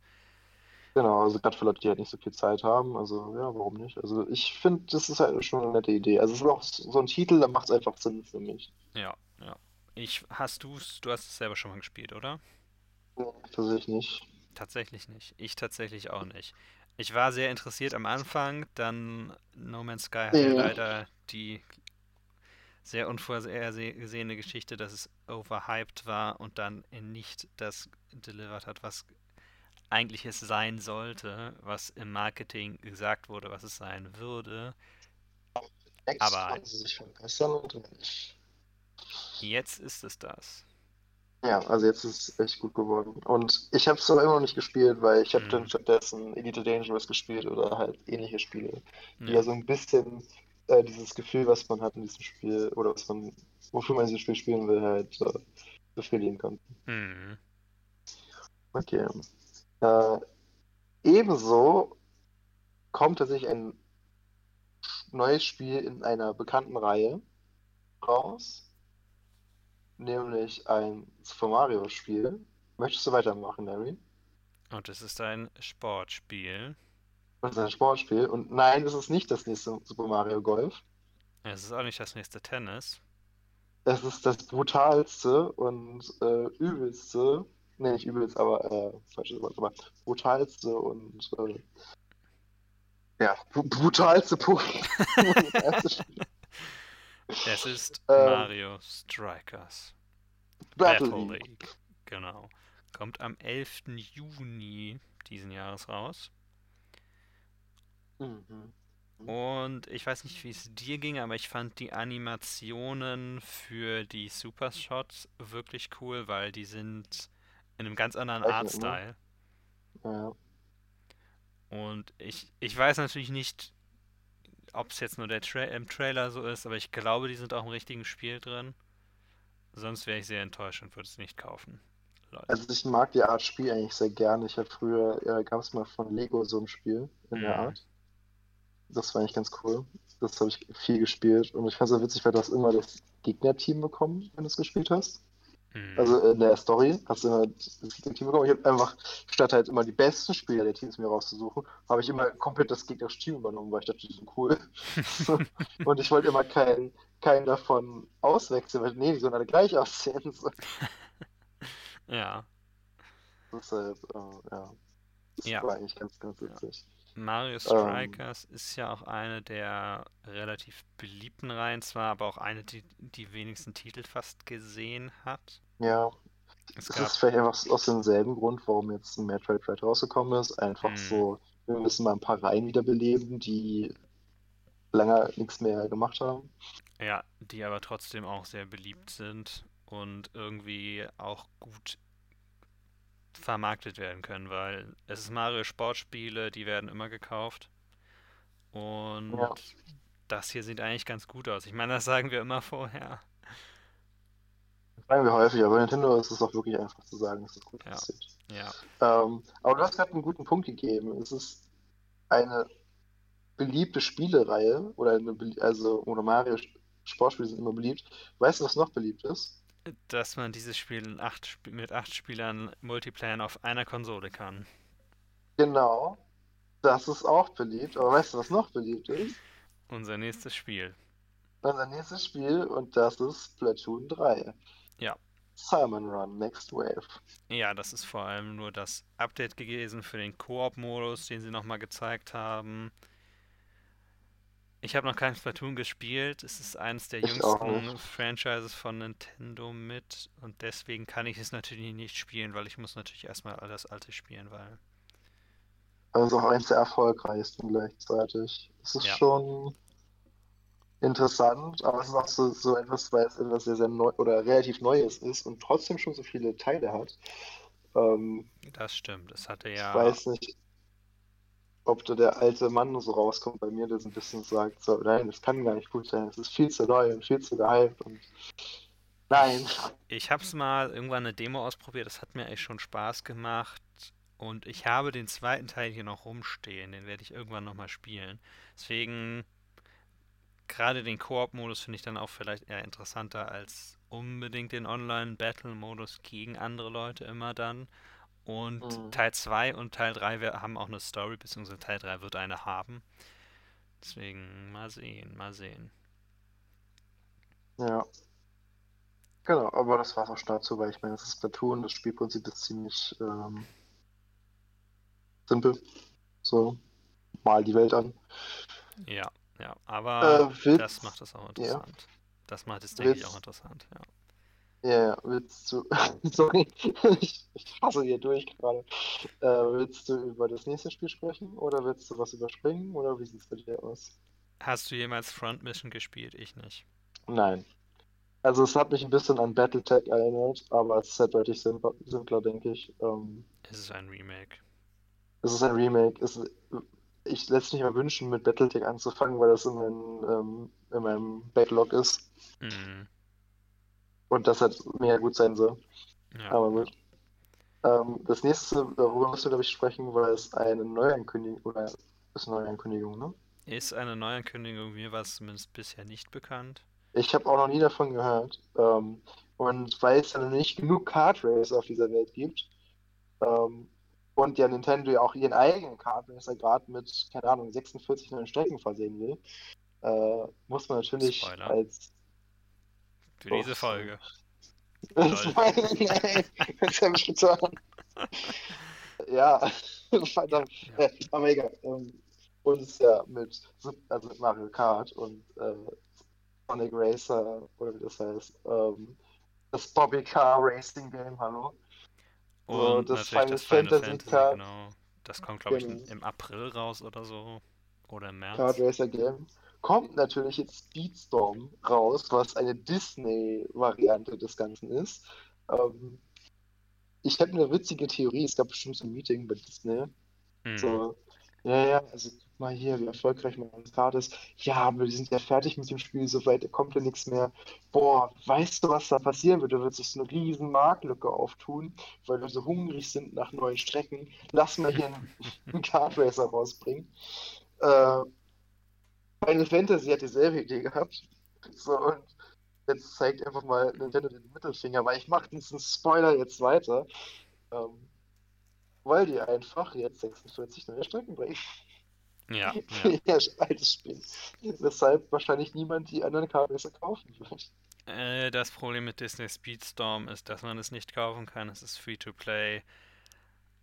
Speaker 2: Genau, also gerade für Leute, die halt nicht so viel Zeit haben, also ja, warum nicht? Also ich finde, das ist halt schon eine nette Idee. Also es ist auch so ein Titel, da macht es einfach Sinn für mich.
Speaker 1: Ja, ja. Ich, hast du's, du hast es selber schon mal gespielt, oder?
Speaker 2: Ja, tatsächlich nicht.
Speaker 1: Tatsächlich nicht. Ich tatsächlich auch nicht. Ich war sehr interessiert am Anfang, dann No Man's Sky hatte ja. leider die sehr unvorhergesehene Geschichte, dass es overhyped war und dann nicht das delivered hat, was eigentlich es sein sollte, was im Marketing gesagt wurde, was es sein würde. Aber jetzt ist es das.
Speaker 2: Ja, also jetzt ist es echt gut geworden. Und ich habe es aber immer noch nicht gespielt, weil ich habe mhm. dann stattdessen Elite Dangerous gespielt oder halt ähnliche Spiele, die ja, ja so ein bisschen äh, dieses Gefühl, was man hat in diesem Spiel oder was man, wofür man dieses Spiel spielen will, halt äh, befriedigen kann. Mhm. Okay. Äh, ebenso kommt tatsächlich ein neues Spiel in einer bekannten Reihe raus nämlich ein Super Mario Spiel. Möchtest du weitermachen, Larry?
Speaker 1: Und es ist ein Sportspiel.
Speaker 2: Und es ist ein Sportspiel. Und nein, es ist nicht das nächste Super Mario Golf.
Speaker 1: Es ist auch nicht das nächste Tennis.
Speaker 2: Es ist das brutalste und äh, übelste, nee, nicht übelst, aber äh, falsches Wort, aber brutalste und äh, ja, brutalste Pokémon.
Speaker 1: Es ist ähm, Mario Strikers.
Speaker 2: Battle, Battle League. League.
Speaker 1: Genau. Kommt am 11. Juni diesen Jahres raus. Mhm. Und ich weiß nicht, wie es dir ging, aber ich fand die Animationen für die Super Shots wirklich cool, weil die sind in einem ganz anderen Artstyle.
Speaker 2: Ja.
Speaker 1: Und ich, ich weiß natürlich nicht, ob es jetzt nur der Tra im Trailer so ist, aber ich glaube, die sind auch im richtigen Spiel drin. Sonst wäre ich sehr enttäuscht und würde es nicht kaufen.
Speaker 2: Leute. Also ich mag die Art Spiel eigentlich sehr gerne. Ich habe früher, ja, gab es mal von Lego so ein Spiel in mhm. der Art. Das war eigentlich ganz cool. Das habe ich viel gespielt und ich fand es so witzig, weil du hast immer das Gegnerteam bekommen, wenn du es gespielt hast.
Speaker 1: Hm.
Speaker 2: Also in der Story hast du immer das Team bekommen. Ich habe einfach, statt halt immer die besten Spieler der Teams mir rauszusuchen, habe ich immer komplett das gegnerische Team übernommen, weil ich dachte, die sind cool. Und ich wollte immer keinen, keinen davon auswechseln, weil nee, die sollen alle gleich aussehen.
Speaker 1: Ja.
Speaker 2: Deshalb, äh, ja. Das
Speaker 1: Ja.
Speaker 2: war eigentlich ganz, ganz witzig.
Speaker 1: Mario Strikers ist ja auch eine der relativ beliebten Reihen zwar, aber auch eine, die die wenigsten Titel fast gesehen hat.
Speaker 2: Ja,
Speaker 1: Es
Speaker 2: es ist vielleicht einfach aus demselben Grund, warum jetzt ein Metroid Dread rausgekommen ist. Einfach
Speaker 1: Hm.
Speaker 2: so, wir müssen mal ein paar Reihen wiederbeleben, die lange nichts mehr gemacht haben.
Speaker 1: Ja, die aber trotzdem auch sehr beliebt sind und irgendwie auch gut vermarktet werden können, weil es ist Mario Sportspiele, die werden immer gekauft. Und
Speaker 2: Ja.
Speaker 1: das hier sieht eigentlich ganz gut aus. Ich meine, das sagen wir immer vorher.
Speaker 2: Das sagen wir häufig, aber bei Nintendo ist es auch wirklich einfach zu sagen, dass es gut
Speaker 1: Ja.
Speaker 2: aussieht.
Speaker 1: Ja,
Speaker 2: Ähm, aber du hast gerade einen guten Punkt gegeben. Es ist eine beliebte Spielereihe oder eine, also oder Mario Sportspiele sind immer beliebt. Weißt du, was noch beliebt ist?
Speaker 1: Dass man dieses Spiel in acht, mit acht Spielern Multiplayer auf einer Konsole kann.
Speaker 2: Genau. Das ist auch beliebt. Aber weißt du, was noch beliebt ist?
Speaker 1: Unser nächstes Spiel.
Speaker 2: Unser nächstes Spiel und das ist Splatoon 3.
Speaker 1: Ja.
Speaker 2: Salmon Run Next Wave.
Speaker 1: Ja, das ist vor allem nur das Update gewesen für den Koop-Modus, den sie nochmal gezeigt haben. Ich habe noch kein Splatoon gespielt. Es ist eines der
Speaker 2: Ich
Speaker 1: jüngsten. Franchises von Nintendo mit und deswegen kann ich es natürlich nicht spielen, weil ich muss natürlich erstmal alles alte spielen, weil
Speaker 2: Aber es ist auch eins der erfolgreichsten gleichzeitig. Es ist
Speaker 1: Ja.
Speaker 2: schon interessant, aber es ist auch so, so etwas, weil es etwas sehr, sehr neu oder relativ Neues ist und trotzdem schon so viele Teile hat. Ähm,
Speaker 1: das stimmt. Es hatte
Speaker 2: ich
Speaker 1: ja
Speaker 2: weiß nicht, ob da der alte Mann so rauskommt bei mir, der so ein bisschen sagt, so, nein, das kann gar nicht gut sein, es ist viel zu neu und viel zu gehypt und nein.
Speaker 1: Ich habe es mal irgendwann eine Demo ausprobiert, das hat mir echt schon Spaß gemacht. Und ich habe den zweiten Teil hier noch rumstehen, den werde ich irgendwann nochmal spielen. Deswegen, gerade den Koop-Modus finde ich dann auch vielleicht eher interessanter als unbedingt den Online-Battle-Modus gegen andere Leute immer dann. Und
Speaker 2: Mhm.
Speaker 1: Teil 2 und Teil 3 wer- haben auch eine Story, beziehungsweise Teil 3 wird eine haben. Deswegen, mal sehen, mal sehen.
Speaker 2: Ja. Genau, aber das war es auch schon dazu, weil ich meine, das ist Splatoon, das Spielprinzip ist ziemlich ähm, simpel. So, mal die Welt an.
Speaker 1: Ja, ja, aber
Speaker 2: Äh, willst,
Speaker 1: das macht es auch
Speaker 2: ja.
Speaker 1: interessant. Das macht es, denke ich, auch interessant, ja.
Speaker 2: Ja, willst du, sorry, ich, ich hasse hier durch gerade. Äh, willst du über das nächste Spiel sprechen oder willst du was überspringen oder wie sieht es bei dir aus?
Speaker 1: Hast du jemals Front Mission gespielt? Ich nicht.
Speaker 2: Nein. Also es hat mich ein bisschen an Battletech erinnert, aber es ist halt deutlich simpler, simpler denke ich. Ähm,
Speaker 1: Es ist ein Remake.
Speaker 2: es ist ein Remake. Es, ich lässt mich mal wünschen, mit Battletech anzufangen, weil das in meinem, ähm, in meinem Backlog ist
Speaker 1: Mhm.
Speaker 2: Und das halt mega gut sein soll.
Speaker 1: Ja.
Speaker 2: Aber gut. Ähm, das nächste, darüber müssen wir, glaube ich, sprechen, weil es eine Neuankündigung oder ist eine Neuankündigung, ne?
Speaker 1: Ist eine Neuankündigung, mir war es zumindest bisher nicht bekannt.
Speaker 2: Ich habe auch noch nie davon gehört. Ähm, und weil es ja noch nicht genug Kart Racer auf dieser Welt gibt, ähm, und ja Nintendo ja auch ihren eigenen Kart Racer gerade mit, keine Ahnung, 46 neuen Strecken versehen will, äh, muss man natürlich
Speaker 1: Spoiler.
Speaker 2: als.
Speaker 1: Für
Speaker 2: Oh,
Speaker 1: diese Folge.
Speaker 2: Das nein, das habe ich getan. Ja, verdammt.
Speaker 1: Ja.
Speaker 2: Äh, aber egal. Ähm, und es ist ja mit, also mit Mario Kart und äh, Sonic Racer, oder wie das heißt, ähm, das Bobby Car Racing Game, hallo.
Speaker 1: Und
Speaker 2: So, das Final
Speaker 1: das Final
Speaker 2: Fantasy
Speaker 1: Fantasy,
Speaker 2: Kart.
Speaker 1: genau. Das kommt, glaube ich,
Speaker 2: Genau.
Speaker 1: im April raus oder so. Oder im März.
Speaker 2: Kart Racer Game. Kommt natürlich jetzt Speedstorm raus, was eine Disney-Variante des Ganzen ist. Ähm, ich habe eine witzige Theorie, es gab bestimmt so ein Meeting bei Disney.
Speaker 1: Mhm.
Speaker 2: So, ja, ja, also guck mal hier, wie erfolgreich mein Kart ist. Ja, aber wir sind ja fertig mit dem Spiel, soweit kommt ja nichts mehr. Boah, weißt du, was da passieren wird? Da wird sich so eine riesen Marktlücke auftun, weil wir so hungrig sind nach neuen Strecken. Lass mal hier einen, einen Kart Racer rausbringen. Äh, Final Fantasy hat dieselbe Idee gehabt. So, und jetzt zeigt einfach mal Nintendo den Mittelfinger, weil ich mache diesen Spoiler jetzt weiter. Ähm, weil die einfach jetzt 46 neue Strecken bringen.
Speaker 1: Ja, ja.
Speaker 2: ihr altes Spiel. Weshalb wahrscheinlich niemand die anderen Karten kaufen wird.
Speaker 1: Äh, das Problem mit Disney Speedstorm ist, dass man es nicht kaufen kann. Es ist free to play.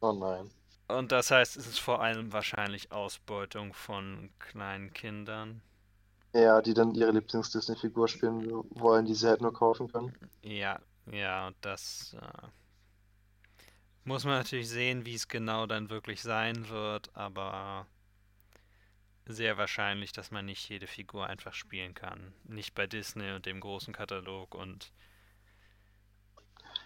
Speaker 2: Oh nein.
Speaker 1: Und das heißt, es ist vor allem wahrscheinlich Ausbeutung von kleinen Kindern.
Speaker 2: Ja, die dann ihre Lieblings-Disney-Figur spielen wollen, die sie halt nur kaufen können.
Speaker 1: Ja, ja, und das äh, muss man natürlich sehen, wie es genau dann wirklich sein wird, aber sehr wahrscheinlich, dass man nicht jede Figur einfach spielen kann. Nicht bei Disney und dem großen Katalog und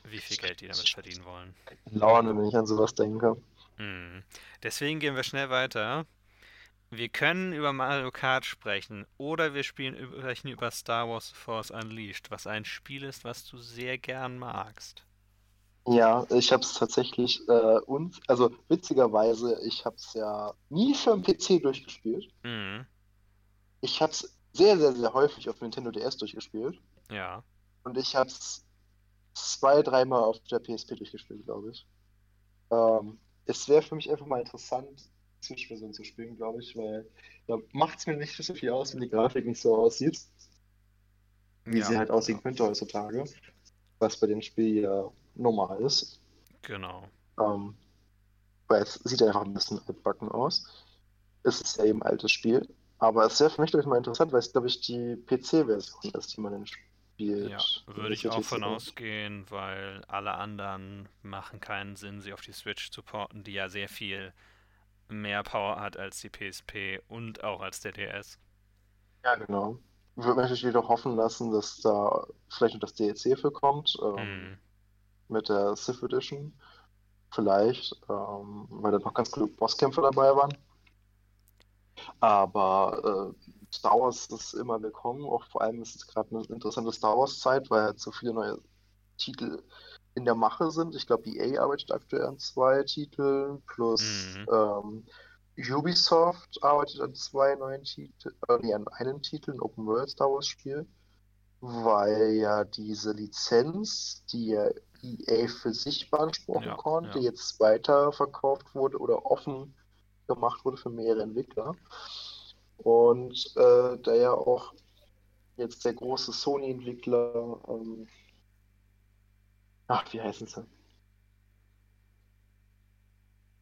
Speaker 1: wie viel Geld die damit verdienen wollen.
Speaker 2: Laune, wenn ich an sowas denke.
Speaker 1: Hm. Deswegen gehen wir schnell weiter. Wir können über Mario Kart sprechen oder wir spielen, sprechen über Star Wars Force Unleashed, was ein Spiel ist, was du sehr gern magst.
Speaker 2: Ja, ich habe es tatsächlich äh, und also witzigerweise, ich habe es ja nie für den PC durchgespielt.
Speaker 1: Mhm.
Speaker 2: Ich habe es sehr, sehr, sehr häufig auf Nintendo DS durchgespielt
Speaker 1: Ja.
Speaker 2: und ich habe es zwei, dreimal auf der PSP durchgespielt, glaube ich. Ähm, es wäre für mich einfach mal interessant, Switch-Version zu spielen, glaube ich, weil da macht es mir nicht so viel aus, wenn die Grafik nicht so aussieht, wie
Speaker 1: Ja,
Speaker 2: sie halt aussehen könnte heutzutage, was bei dem Spiel ja normal ist.
Speaker 1: Genau.
Speaker 2: Ähm, weil es sieht einfach ein bisschen altbacken aus. Es ist ja eben ein altes Spiel. Aber es wäre für mich, glaube ich, mal interessant, weil es, glaube ich, die PC-Version ist, die man spielt.
Speaker 1: Ja, würde ich auch von ausgehen, weil alle anderen machen keinen Sinn, sie auf die Switch zu porten, die ja sehr viel mehr Power hat als die PSP und auch als der DS.
Speaker 2: Ja, genau. Ich würde natürlich jedoch hoffen lassen, dass da vielleicht noch das DLC für kommt, ähm,
Speaker 1: Hm.
Speaker 2: mit der Sith Edition. Vielleicht, ähm, weil da noch ganz coole Bosskämpfe dabei waren. Aber äh, Star Wars ist immer willkommen. Auch vor allem ist es gerade eine interessante Star Wars-Zeit, weil halt so viele neue Titel in der Mache sind. Ich glaube, EA arbeitet aktuell an zwei Titeln, plus
Speaker 1: Mhm.
Speaker 2: ähm, Ubisoft arbeitet an zwei neuen Titeln, äh, nee, an einem Titel, ein Open World Star Wars Spiel, weil ja diese Lizenz, die ja EA für sich beanspruchen
Speaker 1: Ja,
Speaker 2: konnte,
Speaker 1: ja.
Speaker 2: jetzt weiterverkauft wurde oder offen gemacht wurde für mehrere Entwickler. Und äh, da ja auch jetzt der große Sony-Entwickler, ähm, ach, wie heißen sie?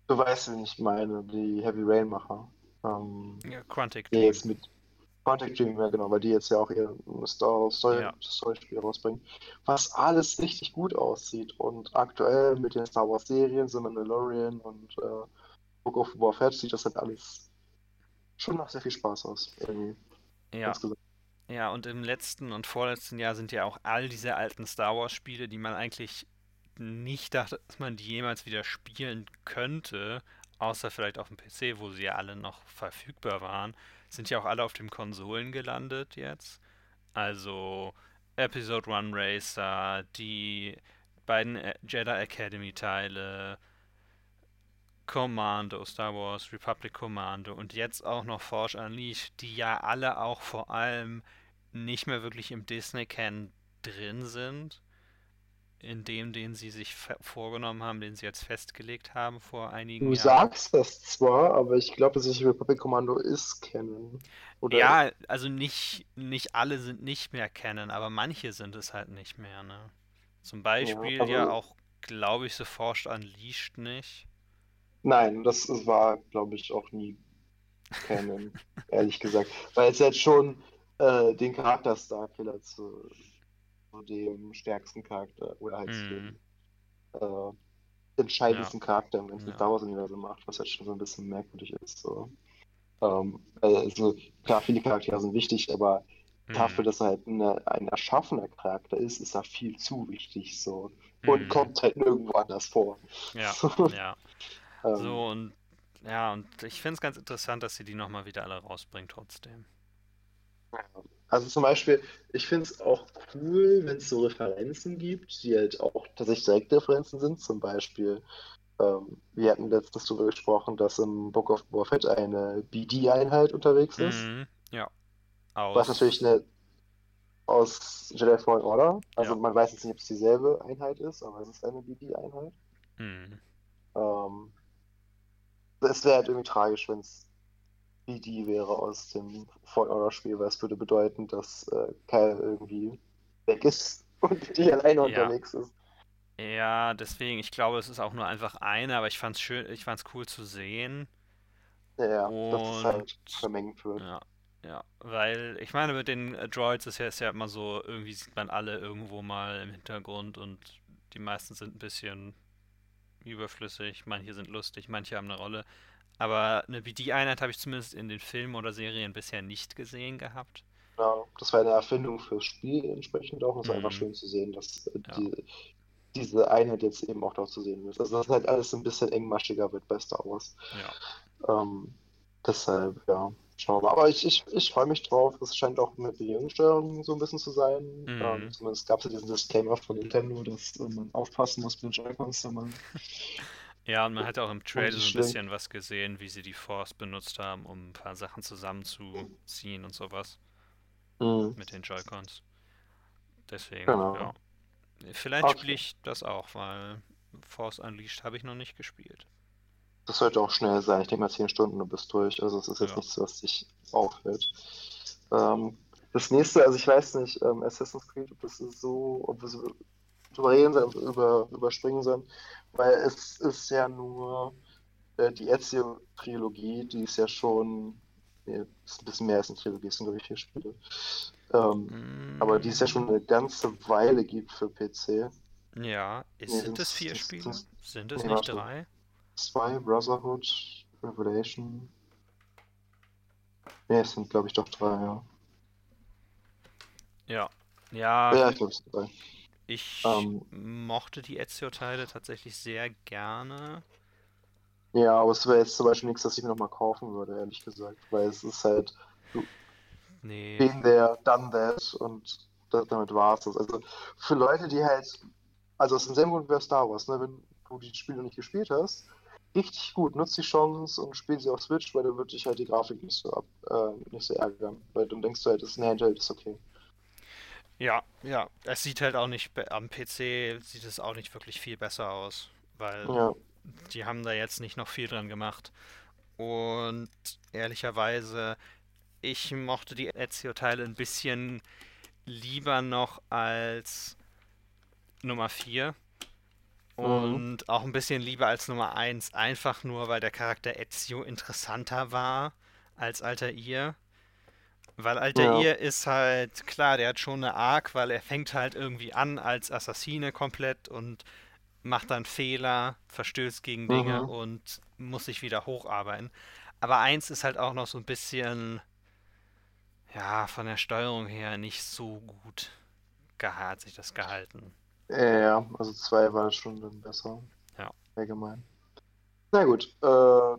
Speaker 2: Du weißt, wen ich meine, die Heavy Rain-Macher. Ähm,
Speaker 1: Ja, Quantic Dream.
Speaker 2: jetzt mit Contact Dream, ja genau, weil die jetzt ja auch ihr Star Story,
Speaker 1: Ja.
Speaker 2: Story-Spiel rausbringen. Was alles richtig gut aussieht. Und aktuell mit den Star Wars-Serien, The Mandalorian und äh, Book of Boba Fett sieht das halt alles schon nach sehr viel Spaß aus. Irgendwie
Speaker 1: Ja,
Speaker 2: insgesamt.
Speaker 1: ja, und im letzten und vorletzten Jahr sind ja auch all diese alten Star Wars Spiele, die man eigentlich nicht dachte, dass man die jemals wieder spielen könnte, außer vielleicht auf dem PC, wo sie ja alle noch verfügbar waren, sind ja auch alle auf den Konsolen gelandet jetzt. Also Episode One Racer, die beiden Jedi Academy Teile, Commando, Star Wars, Republic Commando und jetzt auch noch Forge Unleashed, die ja alle auch vor allem nicht mehr wirklich im Disney-Canon drin sind, in dem, den sie sich vorgenommen haben, den sie jetzt festgelegt haben vor einigen
Speaker 2: Du
Speaker 1: Jahren.
Speaker 2: sagst das zwar, aber ich glaube, dass ich Republic Commando ist kennen. Oder
Speaker 1: Ja, also nicht, nicht alle sind nicht mehr Canon, aber manche sind es halt nicht mehr, ne? Zum Beispiel
Speaker 2: aber-
Speaker 1: ja auch, glaube ich, The Forged Unleashed nicht.
Speaker 2: Nein, das war, glaube ich, auch nie Canon, ehrlich gesagt. Weil es jetzt schon äh, den Charakter Starkiller zu, zu dem stärksten Charakter oder halt zu
Speaker 1: Mhm.
Speaker 2: dem äh, entscheidendsten Charakter im ganzen
Speaker 1: Ja.
Speaker 2: Star Wars-Universum macht, was halt schon so ein bisschen merkwürdig ist. So. Ähm, also klar, viele Charaktere sind wichtig, aber dafür,
Speaker 1: Mhm.
Speaker 2: dass er halt eine, ein erschaffener Charakter ist, ist er viel zu wichtig so. Und
Speaker 1: Mhm.
Speaker 2: kommt halt nirgendwo anders vor.
Speaker 1: Ja,
Speaker 2: So,
Speaker 1: ja.
Speaker 2: Ähm,
Speaker 1: So und ja, und ich finde es ganz interessant, dass sie die nochmal wieder alle rausbringen trotzdem.
Speaker 2: Also zum Beispiel, ich finde es auch cool, wenn es so Referenzen gibt, die halt auch tatsächlich direkte Referenzen sind. Zum Beispiel, ähm, wir hatten letztens darüber gesprochen, dass im Book of Boba Fett eine BD-Einheit unterwegs ist.
Speaker 1: Mhm. Ja.
Speaker 2: Was
Speaker 1: Aus
Speaker 2: natürlich eine, aus Jedi Fallen Order. Also
Speaker 1: Ja.
Speaker 2: man weiß jetzt nicht, ob es dieselbe Einheit ist, aber es ist eine BD-Einheit.
Speaker 1: Hm.
Speaker 2: Ähm, es wäre halt irgendwie tragisch, wenn es BD wäre aus dem Fallen Order Spiel, weil es würde bedeuten, dass äh, Kyle irgendwie weg ist und die alleine
Speaker 1: Ja.
Speaker 2: unterwegs ist.
Speaker 1: Ja, deswegen, ich glaube, es ist auch nur einfach eine, aber ich fand's schön, ich fand's cool zu sehen.
Speaker 2: Ja, ja, dass es halt
Speaker 1: Und-
Speaker 2: vermengt wird.
Speaker 1: Ja, ja, weil ich meine, mit den Droids ist ja, ist ja immer so, irgendwie sieht man alle irgendwo mal im Hintergrund und die meisten sind ein bisschen überflüssig, manche sind lustig, manche haben eine Rolle. Aber eine BD-Einheit habe ich zumindest in den Filmen oder Serien bisher nicht gesehen gehabt.
Speaker 2: Genau. Das war eine Erfindung fürs Spiel entsprechend auch. Es war
Speaker 1: Mhm.
Speaker 2: einfach schön zu sehen, dass äh,
Speaker 1: Ja.
Speaker 2: die, diese Einheit jetzt eben auch dort zu sehen ist. Also dass halt alles ein bisschen engmaschiger wird bei Star Wars.
Speaker 1: Ja,
Speaker 2: Ähm, deshalb, ja, schauen wir mal. Aber ich, ich, ich freue mich drauf. Es scheint auch mit Bewegungssteuerung so ein bisschen zu sein.
Speaker 1: Mhm.
Speaker 2: Ähm, zumindest gab es ja diesen Disclaimer von Nintendo, dass äh, man aufpassen muss mit den Joy-Cons, wenn man
Speaker 1: ja, und man hat auch im Trailer so ein bisschen was gesehen, wie sie die Force benutzt haben, um ein paar Sachen zusammenzuziehen und sowas
Speaker 2: Mhm.
Speaker 1: mit den Joy-Cons. Deswegen,
Speaker 2: Genau.
Speaker 1: ja. Vielleicht
Speaker 2: Okay.
Speaker 1: spiele ich das auch, weil Force Unleashed habe ich noch nicht gespielt.
Speaker 2: Das sollte auch schnell sein. Ich denke mal 10 Stunden, du bist durch. Also es ist jetzt
Speaker 1: Ja.
Speaker 2: nichts, was dich aufhält. Ähm, das nächste, also ich weiß nicht, ähm, Assassin's Creed, ob das so, ob wir so drüber reden sollen, ob wir über, überspringen sollen, weil es ist ja nur äh, die Ezio-Trilogie, die ist ja schon, nee, ist ein bisschen mehr als eine Trilogie, es sind glaube ich vier Spiele. Ähm, aber die es ja schon eine ganze Weile gibt für PC.
Speaker 1: Ja, ist,
Speaker 2: Nee,
Speaker 1: sind es vier Spiele? Sind es
Speaker 2: nee,
Speaker 1: nicht
Speaker 2: warte.
Speaker 1: drei?
Speaker 2: Zwei, Brotherhood, Revelation. Ne, es sind glaube ich doch drei, ja.
Speaker 1: Ja. Ja,
Speaker 2: Ja, ich glaube es sind drei.
Speaker 1: ich
Speaker 2: ähm,
Speaker 1: mochte die Ezio-Teile tatsächlich sehr gerne.
Speaker 2: Ja, aber es wäre jetzt zum Beispiel nichts, das ich mir nochmal kaufen würde, ehrlich gesagt. Weil es ist halt,
Speaker 1: Nee,
Speaker 2: been there, done that und das, damit war es das. Also für Leute, die halt, also aus demselben Grund wäre Star Wars, ne? Wenn du die Spiele noch nicht gespielt hast, richtig gut, nutz die Chance und spiel sie auf Switch, weil dann wird dich halt die Grafik nicht so ab, äh, nicht so ärgern. Weil dann denkst du halt, das ist ein Handheld, ist okay.
Speaker 1: ja, ja. Es sieht halt auch nicht, am PC sieht es auch nicht wirklich viel besser aus, weil
Speaker 2: Ja,
Speaker 1: die haben da jetzt nicht noch viel dran gemacht. Und ehrlicherweise, ich mochte die Ezio-Teile ein bisschen lieber noch als Nummer 4. Und auch ein bisschen lieber als Nummer 1, einfach nur, weil der Charakter Ezio interessanter war als Altair. Weil Altair
Speaker 2: Ja.
Speaker 1: ist halt, klar, der hat schon eine Arc, weil er fängt halt irgendwie an als Assassine komplett und macht dann Fehler, verstößt gegen Dinge
Speaker 2: Mhm.
Speaker 1: und muss sich wieder hocharbeiten. Aber eins ist halt auch noch so ein bisschen, ja, von der Steuerung her nicht so gut hat sich das gehalten.
Speaker 2: Ja, ja, also zwei war schon dann besser.
Speaker 1: Ja.
Speaker 2: Allgemein. Na gut, äh,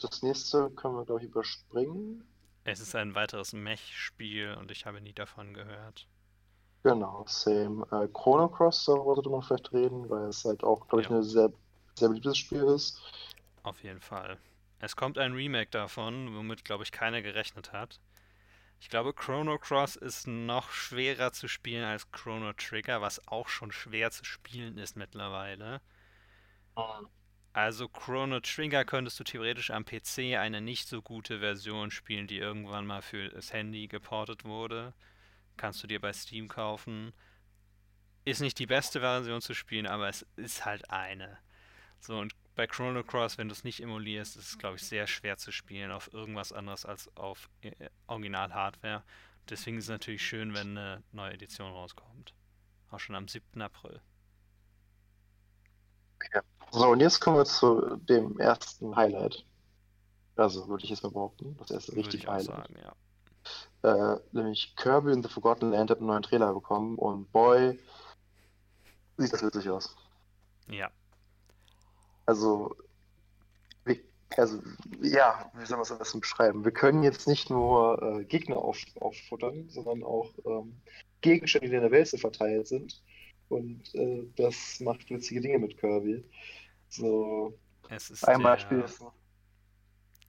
Speaker 2: das nächste können wir, glaube ich, überspringen.
Speaker 1: Es ist ein weiteres Mech-Spiel und ich habe nie davon gehört.
Speaker 2: Genau, same. Äh, Chrono Cross, darüber sollte man vielleicht reden, weil es halt auch, glaube ich,
Speaker 1: Ja.
Speaker 2: ein sehr, sehr beliebtes Spiel ist.
Speaker 1: Auf jeden Fall. Es kommt ein Remake davon, womit, glaube ich, keiner gerechnet hat. Ich glaube, Chrono Cross ist noch schwerer zu spielen als Chrono Trigger, was auch schon schwer zu spielen ist mittlerweile. Also Chrono Trigger könntest du theoretisch am PC eine nicht so gute Version spielen, die irgendwann mal für das Handy geportet wurde. Kannst du dir bei Steam kaufen. Ist nicht die beste Version zu spielen, aber es ist halt eine. So, und bei Chrono Cross, wenn du es nicht emulierst, ist es, glaube ich, sehr schwer zu spielen auf irgendwas anderes als auf äh, Original-Hardware. Deswegen ist es natürlich schön, wenn eine neue Edition rauskommt. Auch schon am 7. April.
Speaker 2: So, und jetzt kommen wir zu dem ersten Highlight. Also, würde ich jetzt mal behaupten, das erste richtig Highlight.
Speaker 1: sagen, ja.
Speaker 2: Äh, nämlich Kirby in the Forgotten Land hat einen neuen Trailer bekommen und boy, sieht das witzig aus.
Speaker 1: Ja,
Speaker 2: Also, wir, also, ja, wie soll man es am besten beschreiben? Wir können jetzt nicht nur äh, Gegner auf, auffuttern, sondern auch ähm, Gegenstände, die in der Welt verteilt sind. Und äh, das macht witzige Dinge mit Kirby. So, ein Beispiel ist,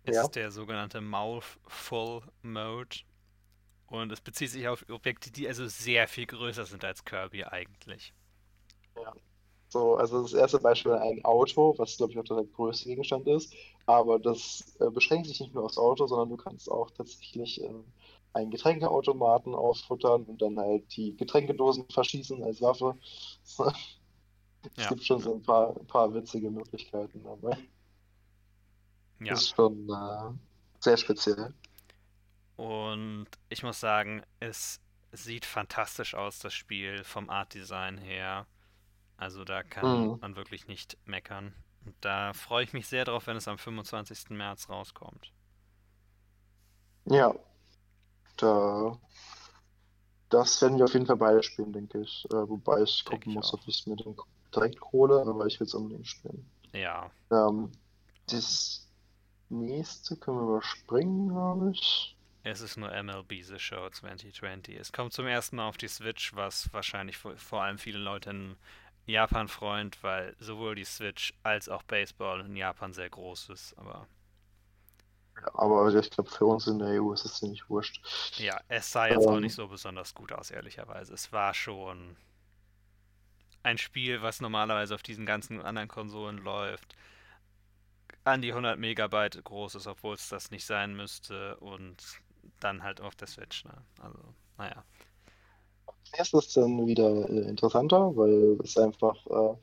Speaker 1: es
Speaker 2: ja.
Speaker 1: ist der sogenannte Mouthful Mode. Und es bezieht sich auf Objekte, die also sehr viel größer sind als Kirby eigentlich.
Speaker 2: Ja. So, also das erste Beispiel ein Auto, was glaube ich auch der größte Gegenstand ist. Aber das äh, beschränkt sich nicht nur aufs Auto, sondern du kannst auch tatsächlich äh, einen Getränkeautomaten ausfuttern und dann halt die Getränkedosen verschießen als Waffe. es
Speaker 1: Ja.
Speaker 2: gibt schon so ein paar, ein paar witzige Möglichkeiten dabei.
Speaker 1: Ja.
Speaker 2: Das ist schon äh, sehr speziell.
Speaker 1: Und ich muss sagen, es sieht fantastisch aus, das Spiel, vom Art-Design her. Also da kann
Speaker 2: Mhm.
Speaker 1: man wirklich nicht meckern. Und da freue ich mich sehr drauf, wenn es am 25. März rauskommt.
Speaker 2: Ja, da, das werden wir auf jeden Fall beide spielen, denke ich. Äh, wobei ich
Speaker 1: Denke
Speaker 2: gucken
Speaker 1: ich
Speaker 2: muss,
Speaker 1: auch.
Speaker 2: ob ich es mir dann direkt hole, aber ich will es unbedingt spielen.
Speaker 1: Ja,
Speaker 2: Ähm, das nächste können wir überspringen, glaube ich.
Speaker 1: es ist nur MLB The Show 2020. Es kommt zum ersten Mal auf die Switch, was wahrscheinlich vor, vor allem viele Leute in Japan freut, weil sowohl die Switch als auch Baseball in Japan sehr groß ist. Aber
Speaker 2: Ja, aber ich glaube, für uns in der EU ist es ziemlich wurscht.
Speaker 1: Ja, es sah jetzt auch
Speaker 2: Ähm.
Speaker 1: nicht so besonders gut aus, ehrlicherweise. Es war schon ein Spiel, was normalerweise auf diesen ganzen anderen Konsolen läuft, an die 100 Megabyte groß ist, obwohl es das nicht sein müsste und dann halt auf der Switch, ne? Also, naja.
Speaker 2: Das nächste ist dann wieder äh, interessanter, weil es einfach äh,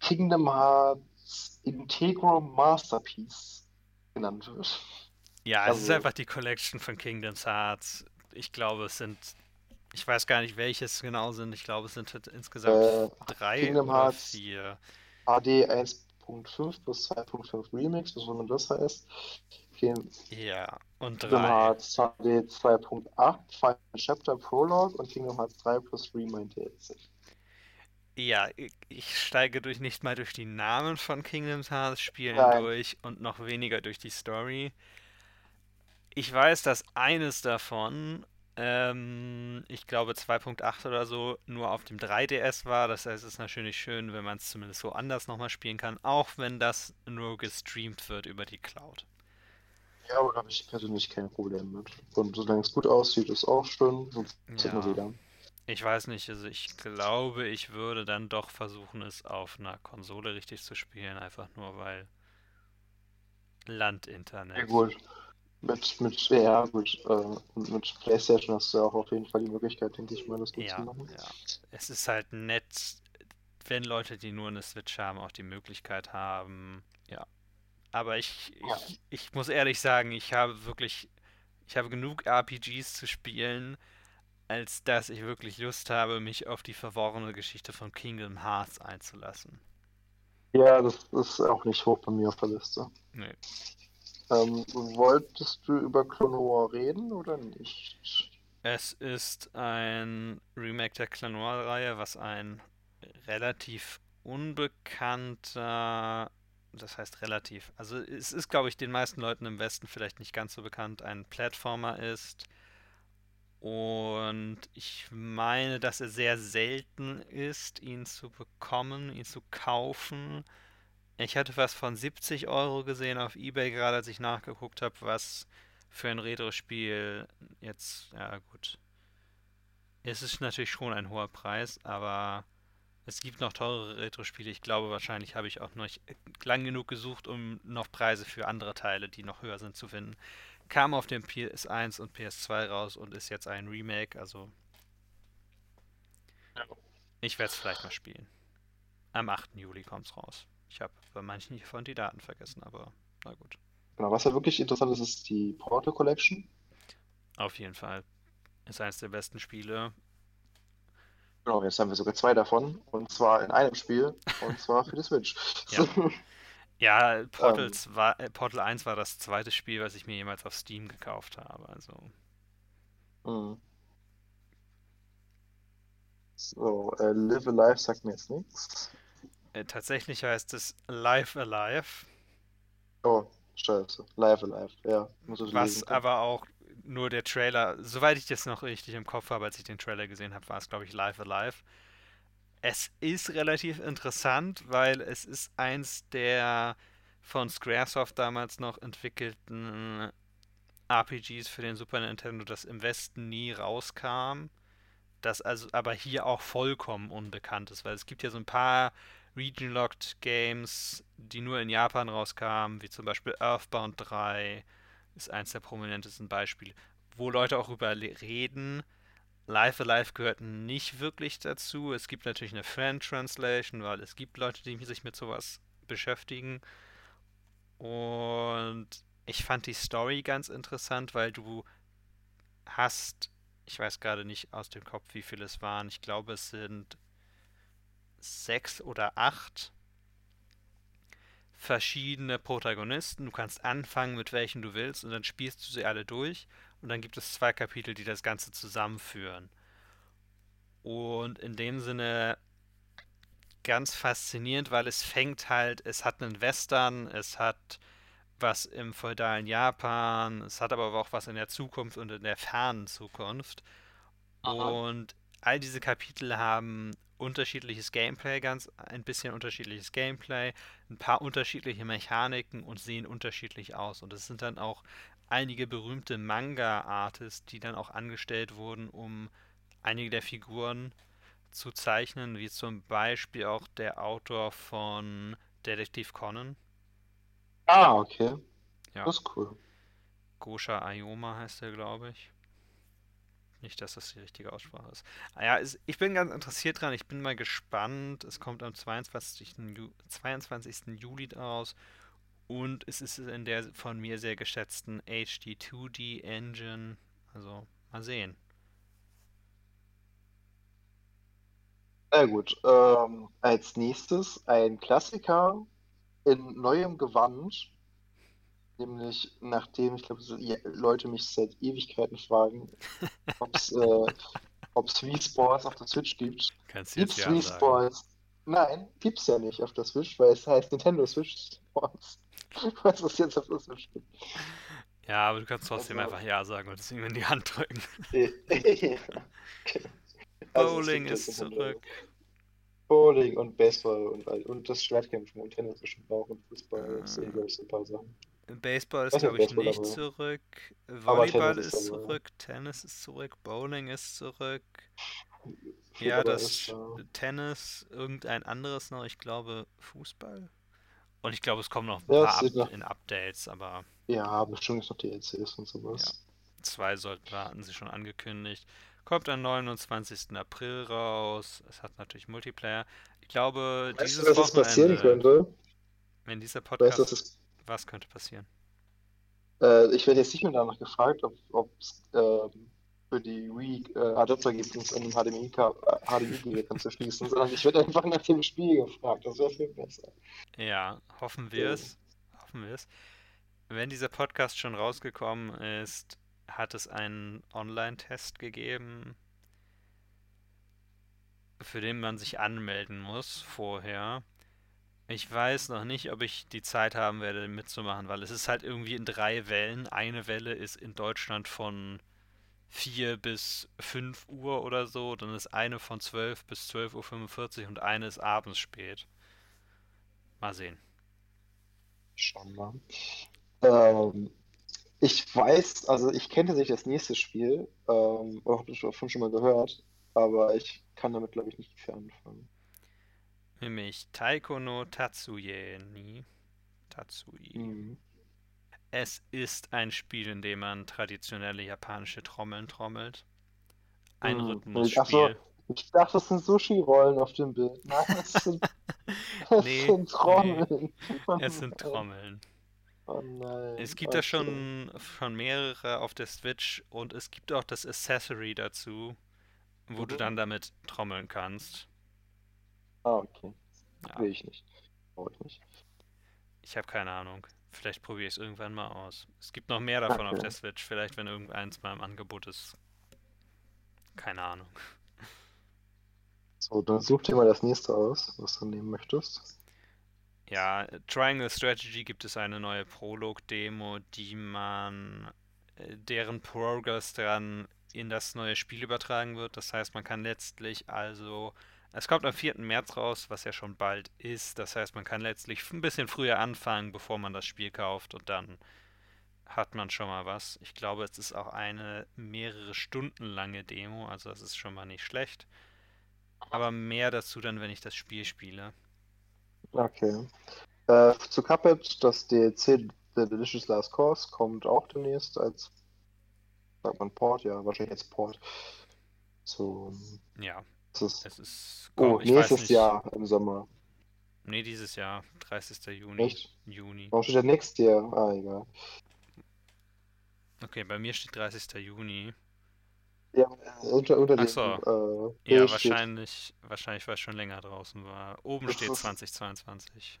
Speaker 2: Kingdom Hearts Integral Masterpiece genannt wird.
Speaker 1: Ja, es ist
Speaker 2: Also-
Speaker 1: einfach die Collection von Kingdoms Hearts. Ich glaube, es sind, ich weiß gar nicht, welches genau sind. Ich glaube, es sind insgesamt
Speaker 2: Äh,
Speaker 1: drei
Speaker 2: Kingdom
Speaker 1: oder
Speaker 2: Hearts
Speaker 1: vier.
Speaker 2: HD 1.5 plus 2.5 Remix, was auch immer das heißt. King-
Speaker 1: Ja, und
Speaker 2: Kingdom
Speaker 1: drei.
Speaker 2: Hearts HD 2.8, Final Chapter Prologue und Kingdom Hearts 3 plus Remind DLC.
Speaker 1: Ja, ich, steige durch nicht mal durch die Namen von Kingdoms Hearts Spielen
Speaker 2: Nein.
Speaker 1: durch und noch weniger durch die Story. Ich weiß, dass eines davon, ähm, ich glaube 2.8 oder so, nur auf dem 3DS war. Das heißt, es ist natürlich schön, wenn man es zumindest so anders nochmal spielen kann, auch wenn das nur gestreamt wird über die Cloud.
Speaker 2: Ja, aber da habe ich persönlich kein Problem mit. Und solange es gut aussieht, ist auch schön. Sonst ja. wieder.
Speaker 1: Ich weiß nicht, also ich glaube, ich würde dann doch versuchen, es auf einer Konsole richtig zu spielen, einfach nur weil Landinternet.
Speaker 2: Ja, gut. Mit, mit, ja, gut. Äh, und mit PlayStation hast du ja auch auf jeden Fall die Möglichkeit, denke ich mal, das gut zu
Speaker 1: Ja,
Speaker 2: machen.
Speaker 1: ja. Es ist halt nett, wenn Leute, die nur eine Switch haben, auch die Möglichkeit haben. Ja. Aber ich, ich, ich muss ehrlich sagen, ich habe wirklich, ich habe genug RPGs zu spielen, als dass ich wirklich Lust habe, mich auf die verworrene Geschichte von Kingdom Hearts einzulassen.
Speaker 2: Ja, das ist auch nicht hoch bei mir auf der Liste.
Speaker 1: Nee.
Speaker 2: Ähm, wolltest du über Clone reden oder nicht?
Speaker 1: Es ist ein Remake der Clan Noir-Reihe, was ein relativ unbekannter, das heißt relativ, also es ist, glaube ich, den meisten Leuten im Westen vielleicht nicht ganz so bekannt, ein Plattformer ist. Und ich meine, dass er sehr selten ist, ihn zu bekommen, ihn zu kaufen. Ich hatte was von 70 Euro gesehen auf eBay, gerade als ich nachgeguckt habe, was für ein Retro-Spiel jetzt, ja gut. Es ist natürlich schon ein hoher Preis, aber es gibt noch teurere Retro-Spiele. Ich glaube, wahrscheinlich habe ich auch noch nicht lang genug gesucht, um noch Preise für andere Teile, die noch höher sind, zu finden. Kam auf dem PS1 und PS2 raus und ist jetzt ein Remake, also ich werde es vielleicht mal spielen. Am 8. Juli kommt es raus. Ich habe bei manchen hiervon die Daten vergessen, aber na gut.
Speaker 2: Genau, was ja wirklich interessant ist, ist die Portal Collection.
Speaker 1: Auf jeden Fall. Ist eines der besten Spiele.
Speaker 2: Genau, jetzt haben wir sogar zwei davon. Und zwar in einem Spiel. Und zwar für die Switch.
Speaker 1: Ja. Ja, Portal,
Speaker 2: Ähm.
Speaker 1: 2, äh, Portal 1 war das zweite Spiel, was ich mir jemals auf Steam gekauft habe. Also,
Speaker 2: Mhm. So, äh, Live Alive sagt mir jetzt nichts.
Speaker 1: äh, tatsächlich heißt es Live Alive,
Speaker 2: Oh, scheiße. Live Alive, ja. Muss ich
Speaker 1: was
Speaker 2: lesen
Speaker 1: aber auch nur der Trailer, soweit ich das noch richtig im Kopf habe, als ich den Trailer gesehen habe, war es, glaube ich, Live Alive. Es ist relativ interessant, weil es ist eins der von Squaresoft damals noch entwickelten RPGs für den Super Nintendo, das im Westen nie rauskam, das also aber hier auch vollkommen unbekannt ist, weil es gibt ja so ein paar Region-Locked Games, die nur in Japan rauskamen, wie zum Beispiel Earthbound 3 ist eins der prominentesten Beispiele, wo Leute auch über reden. Live Alive gehört nicht wirklich dazu. Es gibt natürlich eine Fan Translation, weil es gibt Leute, die sich mit sowas beschäftigen. Und ich fand die Story ganz interessant, weil du hast, ich weiß gerade nicht aus dem Kopf, wie viele es waren. Ich glaube, es sind sechs oder acht verschiedene Protagonisten. Du kannst anfangen mit welchen du willst und dann spielst du sie alle durch. Und dann gibt es zwei Kapitel, die das Ganze zusammenführen. Und in dem Sinne ganz faszinierend, weil es fängt halt, es hat einen Western, es hat was im feudalen Japan, es hat aber auch was in der Zukunft und in der fernen Zukunft. Aha. Und all diese Kapitel haben unterschiedliches Gameplay, ganz ein bisschen unterschiedliches Gameplay, ein paar unterschiedliche Mechaniken und sehen unterschiedlich aus. Und es sind dann auch einige berühmte Manga-Artists, die dann auch angestellt wurden, um einige der Figuren zu zeichnen, wie zum Beispiel auch der Autor von Detektiv Conan.
Speaker 2: Ah, okay. Ja. Das ist cool.
Speaker 1: Gosha Ayoma heißt er, glaube ich. Nicht, dass das die richtige Aussprache ist. Ah ja, ich bin ganz interessiert dran. Ich bin mal gespannt. Es kommt am 22. Ju 22. Juli raus. Und es ist in der von mir sehr geschätzten HD2D Engine. Also, mal sehen.
Speaker 2: Na gut. Ähm, als nächstes ein Klassiker in neuem Gewand Nämlich nachdem, ich glaube, Leute mich seit Ewigkeiten fragen, ob es äh, Wii Sports auf der Switch gibt.
Speaker 1: Kannst du jetzt
Speaker 2: ja Wii Sports? Nein, gibt's ja nicht auf der Switch, weil es heißt Nintendo Switch Sports. Was es jetzt auf der Switch gibt.
Speaker 1: Ja, aber du kannst trotzdem also, einfach Ja sagen und es ihm in die Hand drücken. also Bowling ist zurück.
Speaker 2: Bowling und Baseball und, und das Schwertkämpfen und Tennis bestimmt auch und Fußball. Das sind, glaube ich, so ein paar Sachen.
Speaker 1: Baseball ist, glaube ich, Baseball nicht aber... zurück. Volleyball ist, ist zurück. Tennis ist zurück. Bowling ist zurück. Fußball ja, das ist, ja. Tennis, irgendein anderes noch. Ich glaube, Fußball. Und ich glaube, es kommen noch ein ja, paar Up in Updates, aber.
Speaker 2: Ja, bestimmt noch DLCs und sowas. Ja.
Speaker 1: Zwei sollten, hatten sie schon angekündigt. Kommt am 29. April raus. Es hat natürlich Multiplayer. Ich glaube,
Speaker 2: weißt dieses du, was Wochenende, passieren könnte?
Speaker 1: Wenn dieser Podcast. Weißt du, was könnte passieren?
Speaker 2: Äh, ich werde jetzt nicht mehr danach gefragt, ob es äh, für die Wii äh, Adapter gibt, um es in einem HDMI-Gerät HDMI zu schließen, sondern ich werde einfach nach dem Spiel gefragt. Das wäre viel besser.
Speaker 1: Ja, hoffen wir es. Hoffen wir es. Wenn dieser Podcast schon rausgekommen ist, hat es einen Online-Test gegeben, für den man sich anmelden muss vorher. Ich weiß noch nicht, ob ich die Zeit haben werde, mitzumachen, weil es ist halt irgendwie in drei Wellen. Eine Welle ist in Deutschland von 4 bis 5 Uhr oder so, dann ist eine von 12 bis 12.45 Uhr und eine ist abends spät. Mal sehen.
Speaker 2: Schauen wir. Ähm, ich weiß, also ich kenne tatsächlich das nächste Spiel, ähm, habe ich davon schon mal gehört, aber ich kann damit, glaube ich, nicht viel anfangen.
Speaker 1: Nämlich Taiko no Tatsuye ni. Tatsui. Mhm. Es ist ein Spiel, in dem man traditionelle japanische Trommeln trommelt. Ein mhm. Rhythmusspiel.
Speaker 2: Ich dachte, das sind Sushi-Rollen auf dem Bild. Nein, es sind, es nee, sind Trommeln.
Speaker 1: Nee, es sind Trommeln.
Speaker 2: Oh nein.
Speaker 1: Es gibt okay. da schon, schon mehrere auf der Switch und es gibt auch das Accessory dazu, wo mhm. du dann damit trommeln kannst.
Speaker 2: Ah, okay. Ja. Will ich nicht. Brauche ich nicht.
Speaker 1: Ich habe keine Ahnung. Vielleicht probiere ich es irgendwann mal aus. Es gibt noch mehr davon okay. auf der Switch. Vielleicht, wenn irgendeins mal im Angebot ist. Keine Ahnung.
Speaker 2: So, dann such dir mal das nächste aus, was du nehmen möchtest.
Speaker 1: Ja, Triangle Strategy gibt es eine neue Prolog-Demo, die man, äh, deren Progress dann in das neue Spiel übertragen wird. Das heißt, man kann letztlich also es kommt am 4. März raus, was ja schon bald ist. Das heißt, man kann letztlich ein bisschen früher anfangen, bevor man das Spiel kauft und dann hat man schon mal was. Ich glaube, es ist auch eine mehrere Stunden lange Demo, also das ist schon mal nicht schlecht. Aber mehr dazu dann, wenn ich das Spiel spiele.
Speaker 2: Okay. Äh, zu Cuphead, das DLC The Delicious Last Course kommt auch demnächst als, sagt man Port, ja, wahrscheinlich als Port. So,
Speaker 1: Ja,
Speaker 2: ist,
Speaker 1: es ist.
Speaker 2: oh,
Speaker 1: komm, weiß
Speaker 2: nächstes
Speaker 1: nicht.
Speaker 2: Jahr im Sommer.
Speaker 1: Nee, dieses Jahr, 30. Juni.
Speaker 2: Echt?
Speaker 1: Juni.
Speaker 2: Warum steht da next year? Ah, egal.
Speaker 1: Okay, bei mir steht 30. Juni.
Speaker 2: Ja, äh, unter, unter
Speaker 1: Ach
Speaker 2: dem
Speaker 1: so.
Speaker 2: äh,
Speaker 1: Ja,
Speaker 2: steht-
Speaker 1: wahrscheinlich, wahrscheinlich, weil es schon länger draußen war. Oben
Speaker 2: Das
Speaker 1: steht
Speaker 2: ist-
Speaker 1: 2022.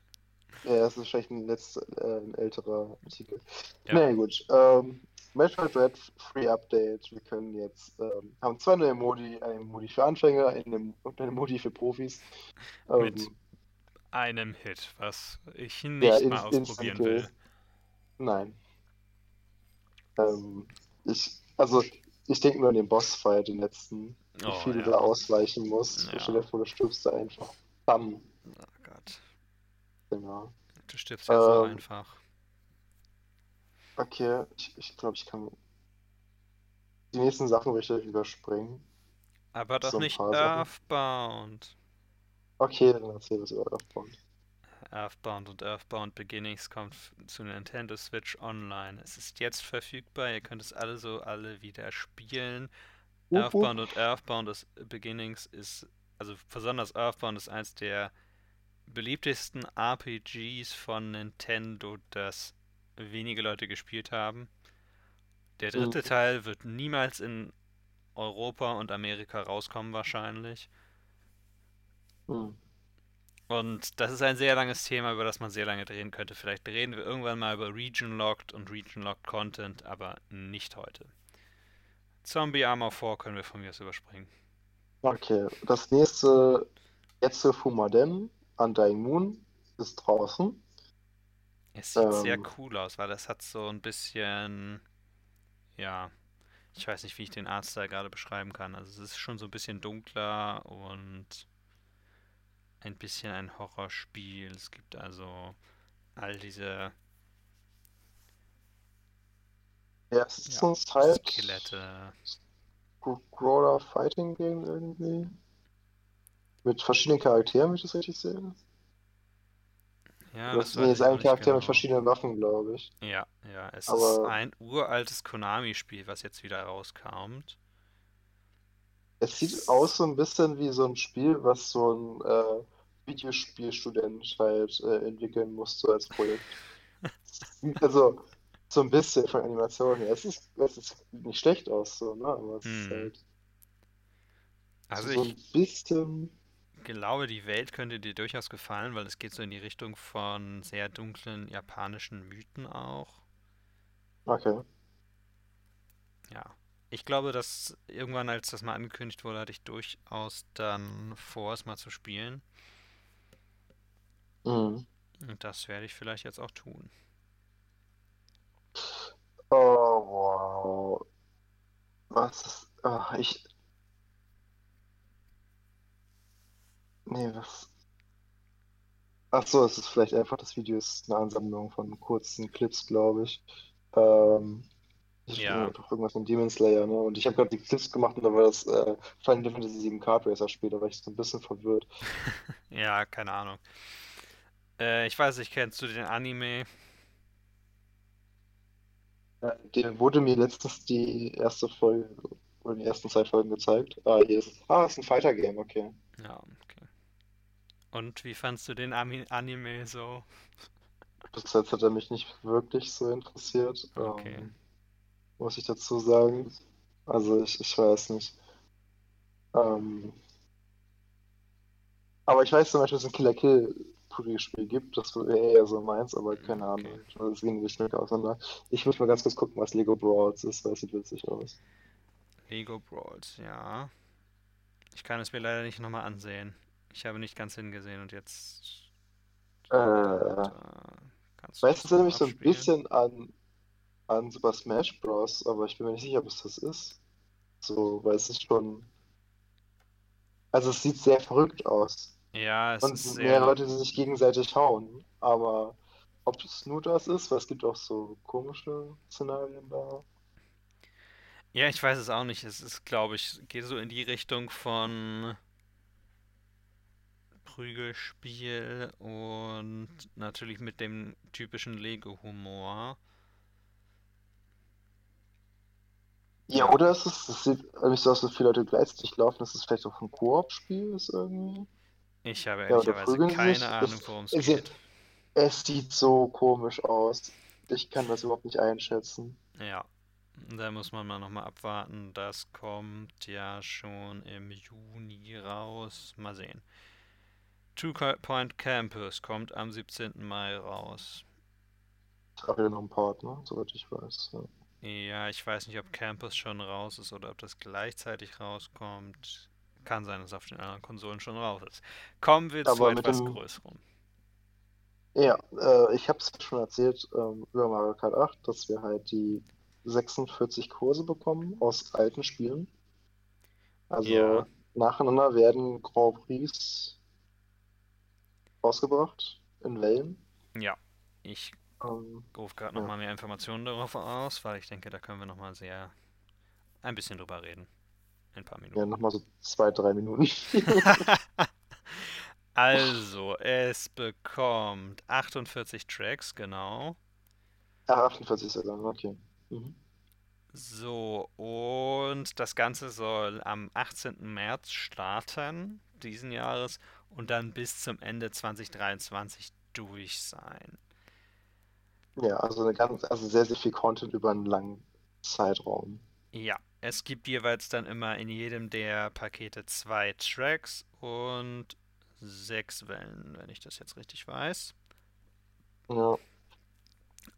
Speaker 2: Ja, das ist wahrscheinlich ein, letzter, äh, ein älterer Artikel.
Speaker 1: Ja.
Speaker 2: Na nee, gut. Ähm, Metroid Red Free Update. Wir können jetzt, ähm, haben zwei neue Modi, einen Modi für Anfänger einen, und einen Modi für Profis. Ähm,
Speaker 1: Mit Einem Hit, was ich nicht
Speaker 2: ja,
Speaker 1: mal ausprobieren will.
Speaker 2: Nein. Ähm, ich, also, ich denke nur an den Bossfight, den letzten, wie
Speaker 1: Oh,
Speaker 2: viel du
Speaker 1: ja.
Speaker 2: da ausweichen musst.
Speaker 1: Ja.
Speaker 2: Stell dir vor, du stirbst da einfach. Bam.
Speaker 1: Oh Gott.
Speaker 2: Genau.
Speaker 1: Du stirbst ja so
Speaker 2: Ähm,
Speaker 1: einfach.
Speaker 2: Okay, ich, ich glaube, ich kann die nächsten Sachen gleich überspringen.
Speaker 1: Aber doch
Speaker 2: so
Speaker 1: nicht. Earthbound.
Speaker 2: Okay, dann erzähl was über Earthbound.
Speaker 1: Earthbound und Earthbound Beginnings kommt zu Nintendo Switch Online. Es ist jetzt verfügbar, ihr könnt es alle so alle wieder spielen.
Speaker 2: Wup,
Speaker 1: Earthbound und Earthbound des Beginnings ist, also besonders Earthbound ist eins der beliebtesten RPGs von Nintendo, das wenige Leute gespielt haben. Der dritte
Speaker 2: Mhm.
Speaker 1: Teil wird niemals in Europa und Amerika rauskommen wahrscheinlich.
Speaker 2: Hm.
Speaker 1: Und das ist ein sehr langes Thema, über das man sehr lange drehen könnte. Vielleicht reden wir irgendwann mal über Region Locked und Region Locked Content, aber nicht heute. Zombie Armor 4 können wir von mir aus überspringen.
Speaker 2: Okay, das nächste, jetzt für Fumaden, Undying Moon, ist draußen.
Speaker 1: Es sieht sehr
Speaker 2: Ähm.
Speaker 1: cool aus, weil das hat so ein bisschen, ja, ich weiß nicht, wie ich den Artstyle gerade beschreiben kann. Also es ist schon so ein bisschen dunkler und ein bisschen ein Horrorspiel. Es gibt also all diese
Speaker 2: Ja, es ist
Speaker 1: ja,
Speaker 2: Side
Speaker 1: Skelette.
Speaker 2: Scroller Fighting Game irgendwie. Mit verschiedenen Charakteren, wenn ich das richtig sehe.
Speaker 1: Ja, das weiß
Speaker 2: ist
Speaker 1: ich auch
Speaker 2: ein
Speaker 1: nicht
Speaker 2: Charakter mit
Speaker 1: genau.
Speaker 2: verschiedenen Waffen, glaube ich.
Speaker 1: Ja, ja, es ist
Speaker 2: Aber-
Speaker 1: ein uraltes Konami-Spiel, was jetzt wieder rauskommt.
Speaker 2: Es sieht aus so ein bisschen wie so ein Spiel, was so ein äh, Videospielstudent halt äh, entwickeln musste als Projekt. Also, so ein bisschen von Animation her. Es ist, es ist nicht schlecht aus, so, ne? Aber es ist
Speaker 1: Hm.
Speaker 2: halt
Speaker 1: Also
Speaker 2: so
Speaker 1: ich
Speaker 2: ein bisschen.
Speaker 1: Glaube, die Welt könnte dir durchaus gefallen, weil es geht so in die Richtung von sehr dunklen japanischen Mythen auch.
Speaker 2: Okay.
Speaker 1: Ja. Ich glaube, dass irgendwann, als das mal angekündigt wurde, hatte ich durchaus dann vor, es mal zu spielen.
Speaker 2: Mhm.
Speaker 1: Und das werde ich vielleicht jetzt auch tun.
Speaker 2: Oh, wow. Was ist. Ah, ich. Nee, was. Ach so, es ist vielleicht einfach, das Video ist eine Ansammlung von kurzen Clips, glaube ich. Ähm, ich
Speaker 1: Ja.
Speaker 2: doch irgendwas von Demon Slayer, ne? Und ich habe gerade die Clips gemacht und da war das äh, Final Fantasy VII Kart Racer Spiel, da war ich so ein bisschen verwirrt.
Speaker 1: Ja, keine Ahnung. Äh, ich weiß nicht, kennst du den Anime?
Speaker 2: Ja, der wurde mir letztens die erste Folge oder die ersten zwei Folgen gezeigt. Ah, hier ist es. Ah, ist ein Fighter Game, okay.
Speaker 1: Ja, okay. Und wie fandst du den Anime so?
Speaker 2: Bis jetzt hat er mich nicht wirklich so interessiert,
Speaker 1: Okay.
Speaker 2: ähm, muss ich dazu sagen. Also ich, ich weiß nicht. Ähm, aber ich weiß zum Beispiel, dass es ein Killer Kill Prügelspiel gibt. Das wäre eher so meins, aber keine Ahnung.
Speaker 1: Okay.
Speaker 2: Das gehen wir stark auseinander. Ich würde mal ganz kurz gucken, was Lego Brawls ist, weil es sieht witzig aus.
Speaker 1: Lego Brawls, ja. Ich kann es mir leider nicht nochmal ansehen. Ich habe nicht ganz hingesehen und jetzt.
Speaker 2: Äh, Weißt du, erinnert mich so ein bisschen an, an Super Smash Bros., aber ich bin mir nicht sicher, ob es das ist. So, weil es ist schon. Also es sieht sehr verrückt aus.
Speaker 1: Ja, es
Speaker 2: Und
Speaker 1: ist
Speaker 2: es sind
Speaker 1: sehr.
Speaker 2: Leute, die sich gegenseitig hauen. Aber ob es nur das ist, weil es gibt auch so komische Szenarien da.
Speaker 1: Ja, ich weiß es auch nicht. Es ist, glaube ich, geht so in die Richtung von Prügelspiel und natürlich mit dem typischen Lego-Humor.
Speaker 2: Ja, oder ist es, es sieht nicht so aus, dass viele Leute gleichzeitig laufen, dass es vielleicht auch ein Koop-Spiel ist irgendwie.
Speaker 1: Ich habe
Speaker 2: Ja,
Speaker 1: ehrlicherweise keine
Speaker 2: sich?
Speaker 1: Ahnung, worum es- geht.
Speaker 2: Es sieht so komisch aus. Ich kann das überhaupt nicht einschätzen.
Speaker 1: Ja, da muss man mal nochmal abwarten. Das kommt ja schon im Juni raus. Mal sehen. Two Point Campus kommt am 17. Mai raus.
Speaker 2: Auch wieder noch ein Part, ne? Soweit ich weiß. Ja.
Speaker 1: Ja, ich weiß nicht, ob Campus schon raus ist oder ob das gleichzeitig rauskommt. Kann sein, dass es auf den anderen Konsolen schon raus ist. Kommen wir zu
Speaker 2: Aber mit
Speaker 1: etwas
Speaker 2: dem-
Speaker 1: Größerem.
Speaker 2: Ja, äh, ich habe es schon erzählt ähm, über Mario Kart 8, dass wir halt die 46 Kurse bekommen aus alten Spielen. Also
Speaker 1: Ja.
Speaker 2: nacheinander werden Grand Prix rausgebracht in Wellen.
Speaker 1: Ja, ich
Speaker 2: Ähm,
Speaker 1: rufe gerade
Speaker 2: Ja.
Speaker 1: nochmal mehr Informationen darauf aus, weil ich denke, da können wir nochmal sehr ein bisschen drüber reden. In ein paar
Speaker 2: ja,
Speaker 1: Minuten.
Speaker 2: nochmal so zwei, drei Minuten.
Speaker 1: Also, es bekommt 48 Tracks, genau.
Speaker 2: Ah, 48 sogar, okay. Mhm.
Speaker 1: So, und das Ganze soll am 18. März starten, diesen Jahres, und dann bis zum Ende 2023 durch sein.
Speaker 2: Ja, also eine ganz, also sehr, sehr viel Content über einen langen Zeitraum.
Speaker 1: Ja, es gibt jeweils dann immer in jedem der Pakete zwei Tracks und sechs Wellen, wenn ich das jetzt richtig weiß.
Speaker 2: Ja,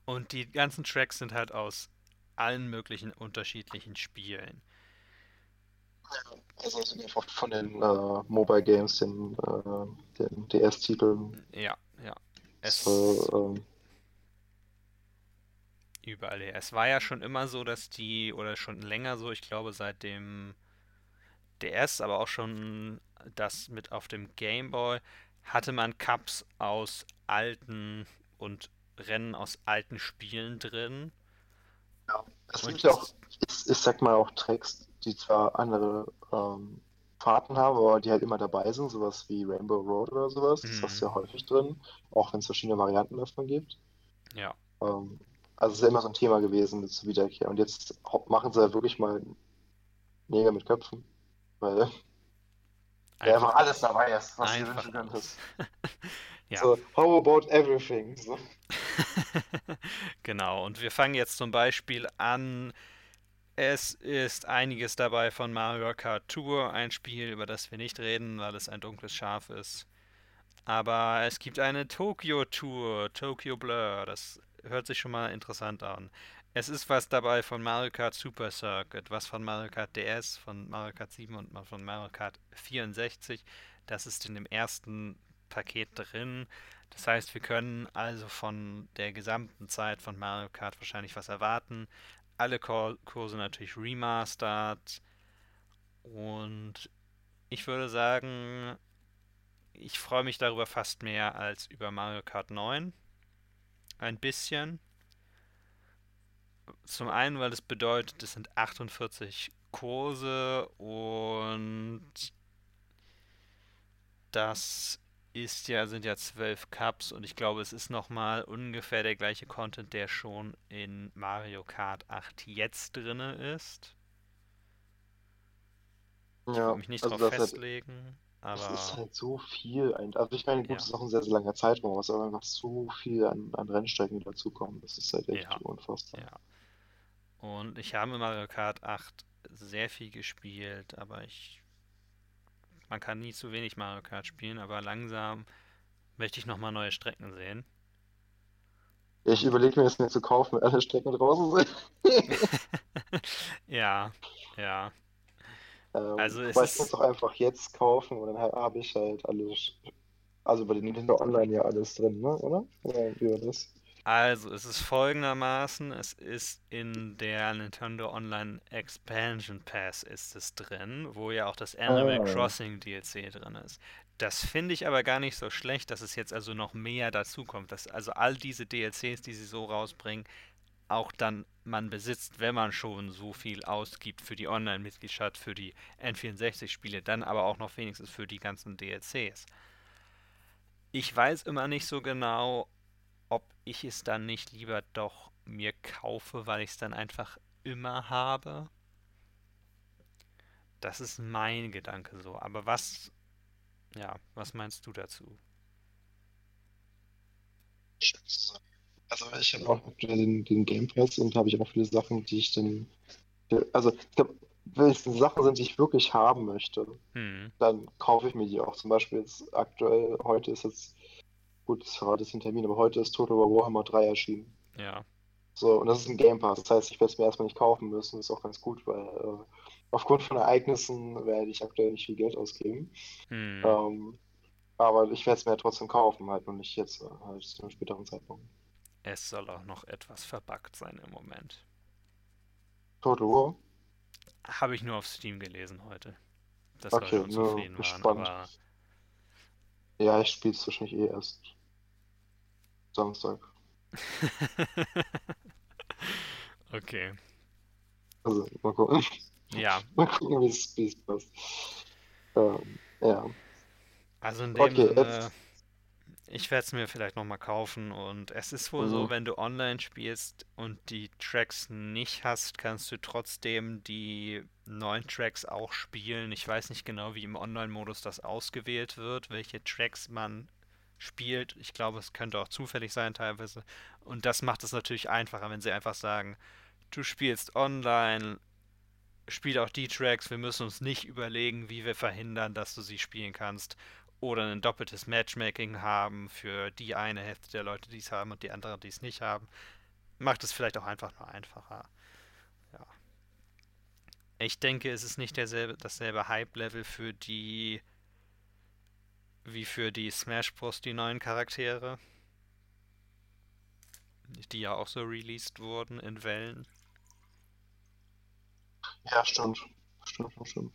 Speaker 1: Und die ganzen Tracks sind halt aus allen möglichen unterschiedlichen Spielen.
Speaker 2: Also einfach von den äh, Mobile Games, den, äh, den DS-Titeln.
Speaker 1: Ja, ja. Es
Speaker 2: So, ähm,
Speaker 1: überall her. Es war ja schon immer so, dass die, oder schon länger so, ich glaube seit dem DS, aber auch schon das mit auf dem Game Boy, hatte man Cups aus alten und Rennen aus alten Spielen drin.
Speaker 2: ja. Es gibt ja auch, ich, ich sag mal auch Tracks, die zwar andere ähm, Fahrten haben, aber die halt immer dabei sind, sowas wie Rainbow Road oder sowas. Das hast du ja häufig drin, auch wenn es verschiedene Varianten davon gibt.
Speaker 1: Ja.
Speaker 2: Ähm, also es ist ja immer so ein Thema gewesen mit zur Wiederkehr. Und jetzt machen sie halt wirklich mal Nägel mit Köpfen. Weil ja einfach alles dabei ist, was du
Speaker 1: einfach
Speaker 2: wünschen könntest.
Speaker 1: Ja.
Speaker 2: So, how about everything? So.
Speaker 1: Genau, und wir fangen jetzt zum Beispiel an. Es ist einiges dabei von Mario Kart Tour, ein Spiel, über das wir nicht reden, weil es ein dunkles Schaf ist. Aber es gibt eine Tokyo Tour, Tokyo Blur, das hört sich schon mal interessant an. Es ist was dabei von Mario Kart Super Circuit, was von Mario Kart DS, von Mario Kart 7 und von Mario Kart 64. Das ist in dem ersten Paket drin. Das heißt, wir können also von der gesamten Zeit von Mario Kart wahrscheinlich was erwarten. Alle Kur Kurse natürlich remastered. Und ich würde sagen, ich freue mich darüber fast mehr als über Mario Kart 9. Ein bisschen. Zum einen, weil es bedeutet, es sind 48 Kurse und das ist ja, sind ja zwölf Cups und ich glaube, es ist nochmal ungefähr der gleiche Content, der schon in Mario Kart 8 jetzt drinne ist. Ich
Speaker 2: Ja,
Speaker 1: will mich nicht
Speaker 2: also
Speaker 1: drauf
Speaker 2: halt,
Speaker 1: festlegen,
Speaker 2: das
Speaker 1: aber
Speaker 2: ist halt so viel. Also ich meine, gut,
Speaker 1: Ja.
Speaker 2: das ist auch ein sehr, sehr langer Zeitraum, aber es ist einfach so viel an, an Rennstrecken, die dazukommen. Das ist halt echt
Speaker 1: Ja.
Speaker 2: unfassbar.
Speaker 1: ja. Und ich habe Mario Kart 8 sehr viel gespielt, aber ich. Man kann nie zu wenig Mario Kart spielen, aber langsam möchte ich nochmal neue Strecken sehen.
Speaker 2: Ich überlege mir das mir zu kaufen, wenn alle Strecken draußen sind.
Speaker 1: Ja, ja.
Speaker 2: Ähm,
Speaker 1: Also es
Speaker 2: ich
Speaker 1: ist-
Speaker 2: kann es auch einfach jetzt kaufen und dann ha- habe ich halt alles, also bei den Nintendo Online ja alles drin, ne? Oder? Oder wie war das?
Speaker 1: Also, es ist folgendermaßen, es ist in der Nintendo Online Expansion Pass ist es drin, wo ja auch das Animal
Speaker 2: Ah.
Speaker 1: Crossing DLC drin ist. Das finde ich aber gar nicht so schlecht, dass es jetzt also noch mehr dazukommt. Dass also all diese DLCs, die sie so rausbringen, auch dann man besitzt, wenn man schon so viel ausgibt für die Online-Mitgliedschaft, für die N64-Spiele, dann aber auch noch wenigstens für die ganzen DLCs. Ich weiß immer nicht so genau, ob ich es dann nicht lieber doch mir kaufe, weil ich es dann einfach immer habe. Das ist mein Gedanke so. Aber was, ja, was meinst du dazu?
Speaker 2: Also ich habe auch aktuell den, den Game Pass und habe ich auch viele Sachen, die ich dann, also ich glaube, wenn es Sachen sind, die ich wirklich haben möchte,
Speaker 1: Hm,
Speaker 2: dann kaufe ich mir die auch. Zum Beispiel jetzt aktuell, heute ist jetzt, gut, das verrate ich den Termin, aber heute ist Total War Warhammer 3 erschienen.
Speaker 1: ja.
Speaker 2: So, und das ist ein Game Pass. Das heißt, ich werde es mir erstmal nicht kaufen müssen. Das ist auch ganz gut, weil äh, aufgrund von Ereignissen werde ich aktuell nicht viel Geld ausgeben.
Speaker 1: Hm.
Speaker 2: Ähm, aber ich werde es mir ja trotzdem kaufen, halt, und nicht jetzt, halt zu einem späteren Zeitpunkt.
Speaker 1: Es soll auch noch etwas verbuggt sein im Moment.
Speaker 2: Total War?
Speaker 1: Habe ich nur auf Steam gelesen heute. Dass
Speaker 2: Okay,
Speaker 1: wir schon
Speaker 2: nur
Speaker 1: zufrieden waren,
Speaker 2: gespannt.
Speaker 1: aber
Speaker 2: Ja, ich spiele es wahrscheinlich eh erst Samstag.
Speaker 1: okay.
Speaker 2: Also, mal gucken.
Speaker 1: Ja,
Speaker 2: Mal gucken, wie es passt. Ähm, ja.
Speaker 1: also in dem
Speaker 2: Okay,
Speaker 1: Sinne,
Speaker 2: jetzt-
Speaker 1: ich werde es mir vielleicht nochmal kaufen und es ist wohl so,
Speaker 2: Mhm.
Speaker 1: wenn du online spielst und die Tracks nicht hast, kannst du trotzdem die neuen Tracks auch spielen. Ich weiß nicht genau, wie im Online-Modus das ausgewählt wird, welche Tracks man spielt. Ich glaube, es könnte auch zufällig sein teilweise. Und das macht es natürlich einfacher, wenn sie einfach sagen, du spielst online, spiel auch die Tracks, wir müssen uns nicht überlegen, wie wir verhindern, dass du sie spielen kannst. Oder ein doppeltes Matchmaking haben für die eine Hälfte der Leute, die es haben und die andere, die es nicht haben. Macht es vielleicht auch einfach nur einfacher. Ja. Ich denke, es ist nicht derselbe, dasselbe Hype-Level für die wie für die Smash Bros. die neuen Charaktere. Die ja auch so released wurden in Wellen.
Speaker 2: Ja, stimmt. Stimmt, stimmt, stimmt.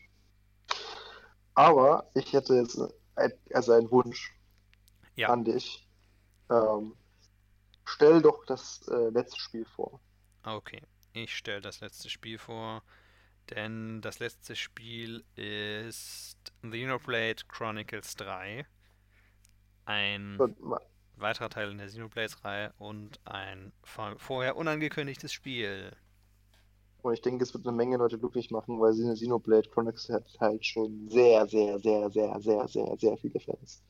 Speaker 2: Aber ich hätte jetzt also einen Wunsch
Speaker 1: Ja.
Speaker 2: an dich. Ähm, stell doch das äh, letzte Spiel vor.
Speaker 1: Okay, ich stelle das letzte Spiel vor, denn das letzte Spiel ist Xenoblade Chronicles 3. Ein weiterer Teil in der Xenoblade-Reihe und ein vor- vorher unangekündigtes Spiel.
Speaker 2: Und ich denke, es wird eine Menge Leute glücklich machen, weil Xeno- Xenoblade Chronicles hat halt schon sehr, sehr, sehr, sehr, sehr, sehr, sehr viele Fans.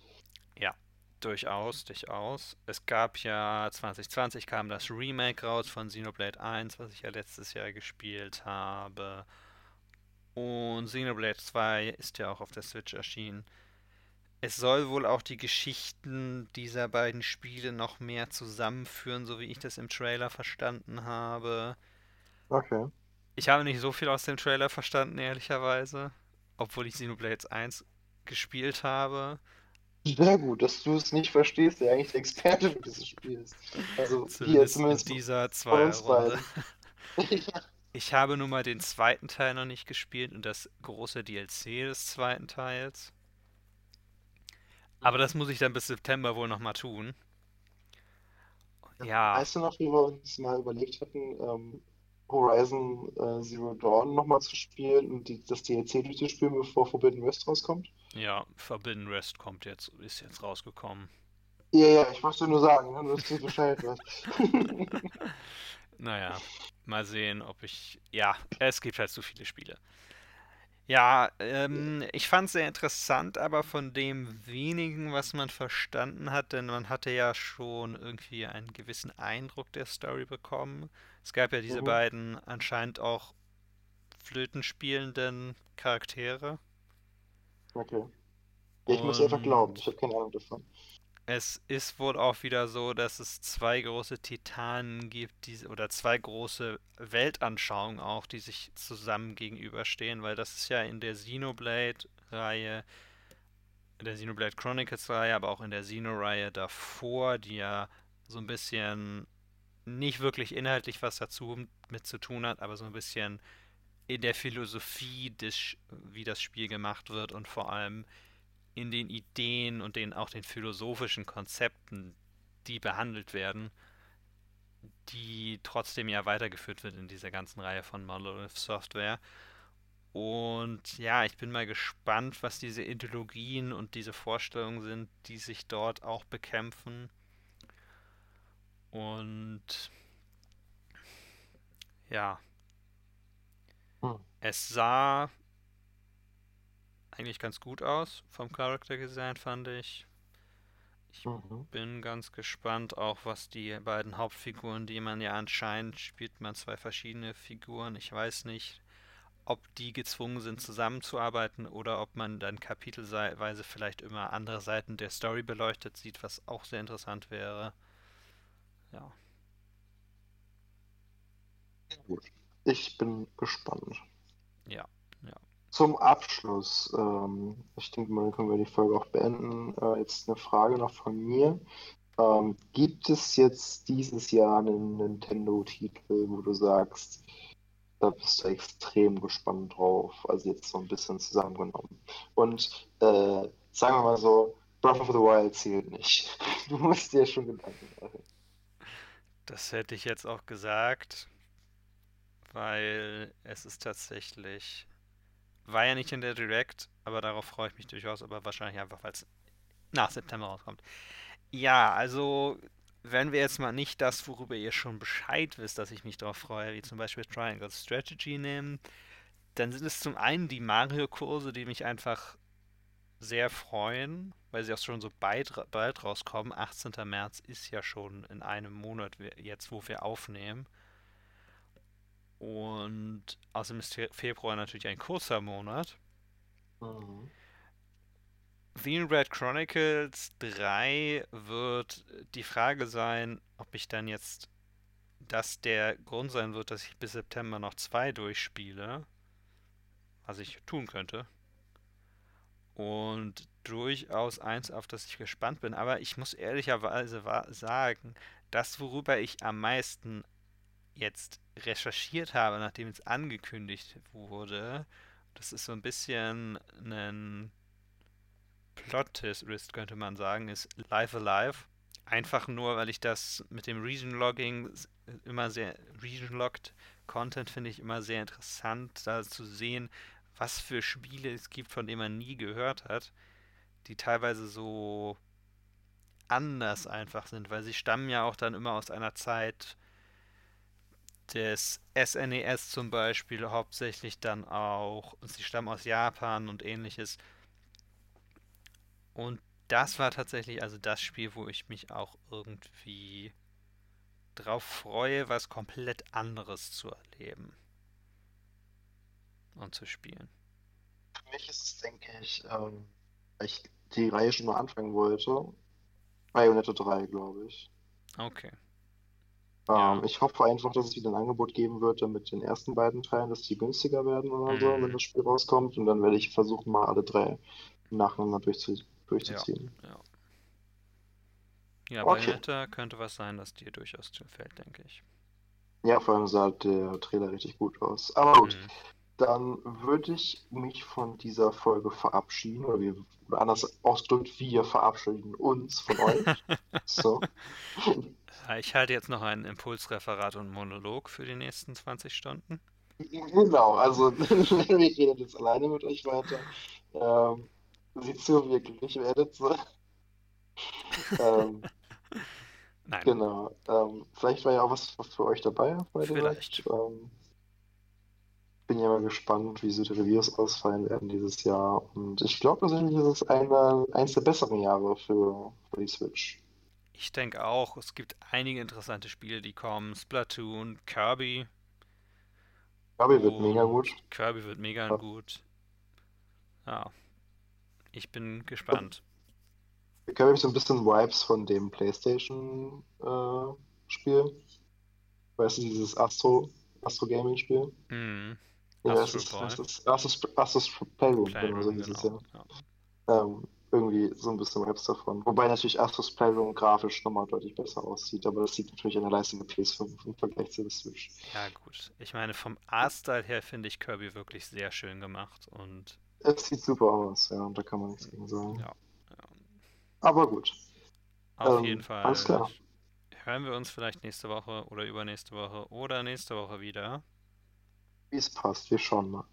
Speaker 1: Durchaus, durchaus. Es gab ja 2020 kam das Remake raus von Xenoblade 1, was ich ja letztes Jahr gespielt habe. Und Xenoblade 2 ist ja auch auf der Switch erschienen. Es soll wohl auch die Geschichten dieser beiden Spiele noch mehr zusammenführen, so wie ich das im Trailer verstanden habe.
Speaker 2: Okay.
Speaker 1: Ich habe nicht so viel aus dem Trailer verstanden, ehrlicherweise. Obwohl ich Xenoblade 1 gespielt habe.
Speaker 2: Sehr gut, dass du es nicht verstehst, der eigentlich der Experte für dieses Spiel ist. Also hier
Speaker 1: Zumindest
Speaker 2: zumindest
Speaker 1: in dieser
Speaker 2: von uns
Speaker 1: Zweierrunde. Ich habe nun mal den zweiten Teil noch nicht gespielt und das große DLC des zweiten Teils. Aber das muss ich dann bis September wohl nochmal tun. Ja,
Speaker 2: Weißt du noch, wie wir uns mal überlegt hatten, ähm, Horizon äh, Zero Dawn nochmal zu spielen und die, das DLC durchzuspielen, bevor Forbidden West rauskommt?
Speaker 1: ja, Forbidden West kommt jetzt, ist jetzt rausgekommen.
Speaker 2: Ja, ja, ich wollte nur sagen, ne, dass du Bescheid weißt.
Speaker 1: Naja, mal sehen, ob ich. Ja, es gibt halt so viele Spiele. Ja, ähm, ich fand es sehr interessant, aber von dem wenigen, was man verstanden hat, denn man hatte ja schon irgendwie einen gewissen Eindruck der Story bekommen. Es gab ja diese
Speaker 2: Mhm.
Speaker 1: beiden anscheinend auch flötenspielenden Charaktere.
Speaker 2: Okay. Ja, ich muss einfach glauben, ich habe keine Ahnung davon.
Speaker 1: Es ist wohl auch wieder so, dass es zwei große Titanen gibt, die, oder zwei große Weltanschauungen auch, die sich zusammen gegenüberstehen, weil das ist ja in der Xenoblade-Reihe, in der Xenoblade Chronicles-Reihe, aber auch in der Xeno-Reihe davor, die ja so ein bisschen nicht wirklich inhaltlich was dazu mit zu tun hat, aber so ein bisschen in der Philosophie, des, wie das Spiel gemacht wird und vor allem in den Ideen und den auch den philosophischen Konzepten, die behandelt werden, die trotzdem ja weitergeführt wird in dieser ganzen Reihe von Monolith Software. Und ja, ich bin mal gespannt, was diese Ideologien und diese Vorstellungen sind, die sich dort auch bekämpfen. Und ja, hm. es sah eigentlich ganz gut aus vom Character Design, fand ich. Ich mhm. bin ganz gespannt, auch was die beiden Hauptfiguren, die man ja anscheinend spielt, man zwei verschiedene Figuren. Ich weiß nicht, ob die gezwungen sind zusammenzuarbeiten oder ob man dann kapitelweise vielleicht immer andere Seiten der Story beleuchtet sieht, was auch sehr interessant wäre. Ja.
Speaker 2: Gut. Ich bin gespannt.
Speaker 1: Ja, ja.
Speaker 2: Zum Abschluss, ähm, ich denke mal, können wir die Folge auch beenden. Äh, jetzt eine Frage noch von mir. Ähm, gibt es jetzt dieses Jahr einen Nintendo-Titel, wo du sagst, da bist du extrem gespannt drauf. Also jetzt so ein bisschen zusammengenommen. Und äh, sagen wir mal so, Breath of the Wild zählt nicht. Du musst dir schon Gedanken machen.
Speaker 1: Das hätte ich jetzt auch gesagt, weil es ist tatsächlich, war ja nicht in der Direct, aber darauf freue ich mich durchaus, aber wahrscheinlich einfach, weil es nach September rauskommt. Ja, also wenn wir jetzt mal nicht das, worüber ihr schon Bescheid wisst, dass ich mich darauf freue, wie zum Beispiel Triangle Strategy nehmen, dann sind es zum einen die Mario-Kurse, die mich einfach sehr freuen, weil sie auch schon so bald, bald rauskommen. 18. März ist ja schon in einem Monat jetzt, wo wir aufnehmen. Und außerdem ist Februar natürlich ein kurzer Monat. Mhm. Red Chronicles 3 wird die Frage sein, ob ich dann jetzt das der Grund sein wird, dass ich bis September noch zwei durchspiele, was ich tun könnte. Und durchaus eins, auf das ich gespannt bin. Aber ich muss ehrlicherweise sagen, das, worüber ich am meisten jetzt recherchiert habe, nachdem es angekündigt wurde, das ist so ein bisschen ein Plot-Twist, könnte man sagen, ist Live Alive. Einfach nur, weil ich das mit dem Region-Logging immer sehr, Region-Logged Content finde ich immer sehr interessant, da zu sehen, was für Spiele es gibt, von denen man nie gehört hat, die teilweise so anders einfach sind, weil sie stammen ja auch dann immer aus einer Zeit des SNES e zum Beispiel, hauptsächlich dann auch, und sie stammen aus Japan und ähnliches. Und das war tatsächlich also das Spiel, wo ich mich auch irgendwie drauf freue, was komplett anderes zu erleben und zu spielen.
Speaker 2: Für mich ist es, denke ich, ähm, weil ich die Reihe schon mal anfangen wollte. Bayonetta 3, glaube ich.
Speaker 1: Okay.
Speaker 2: Ähm. Ich hoffe einfach, dass es wieder ein Angebot geben wird mit den ersten beiden Teilen, dass die günstiger werden oder mhm. so, wenn das Spiel rauskommt. Und dann werde ich versuchen, mal alle drei nacheinander durchzu durchzuziehen.
Speaker 1: Ja, ja. ja okay. Bayonetta könnte was sein, das dir durchaus gefällt, denke ich.
Speaker 2: Ja, vor allem sah der Trailer richtig gut aus. Aber gut, mhm. Dann würde ich mich von dieser Folge verabschieden, oder, wir, oder anders ausgedrückt, wir verabschieden uns von euch. so.
Speaker 1: Ich halte jetzt noch ein Impulsreferat und Monolog für die nächsten 20 Stunden.
Speaker 2: Genau, also ich rede jetzt alleine mit euch weiter. Ähm, Sieht so wirklich werdet so. ähm,
Speaker 1: Nein.
Speaker 2: Genau. Ähm, vielleicht war ja auch was, was für euch dabei
Speaker 1: bei Vielleicht.
Speaker 2: Ähm, bin ja mal gespannt, wie so die Reviews ausfallen werden dieses Jahr. Und ich glaube persönlich ist es eine, eines der besseren Jahre für, für die Switch.
Speaker 1: Ich denke auch, es gibt einige interessante Spiele, die kommen. Splatoon, Kirby.
Speaker 2: Kirby wird mega gut.
Speaker 1: Kirby wird mega ja. gut. Ja, ich bin gespannt.
Speaker 2: Ich habe so ein bisschen Vibes von dem PlayStation-Spiel. Äh, weißt du, dieses Astro, Astro Gaming-Spiel?
Speaker 1: Mhm.
Speaker 2: Ja, Astro es ist, es ist Astros, Astros Playroom, Playroom so hieß genau. ja. ja. Ähm, irgendwie so ein bisschen Vibes davon. Wobei natürlich Astros Playroom grafisch nochmal deutlich besser aussieht, aber das sieht natürlich an der Leistung der PS5 im Vergleich zu der Switch.
Speaker 1: Ja, gut. Ich meine, vom Artstyle her finde ich Kirby wirklich sehr schön gemacht und
Speaker 2: Es sieht super aus, ja, da kann man nichts gegen sagen.
Speaker 1: Ja, ja.
Speaker 2: Aber gut.
Speaker 1: Auf
Speaker 2: Ähm,
Speaker 1: jeden Fall.
Speaker 2: alles klar.
Speaker 1: Hören wir uns vielleicht nächste Woche oder übernächste Woche oder nächste Woche wieder.
Speaker 2: Wie es passt, wir schauen mal.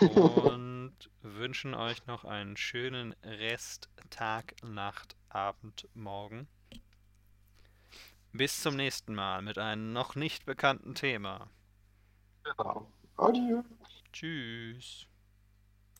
Speaker 1: Und wünschen euch noch einen schönen Rest, Tag, Nacht, Abend, Morgen. Bis zum nächsten Mal mit einem noch nicht bekannten Thema.
Speaker 2: Genau. Adieu.
Speaker 1: Tschüss.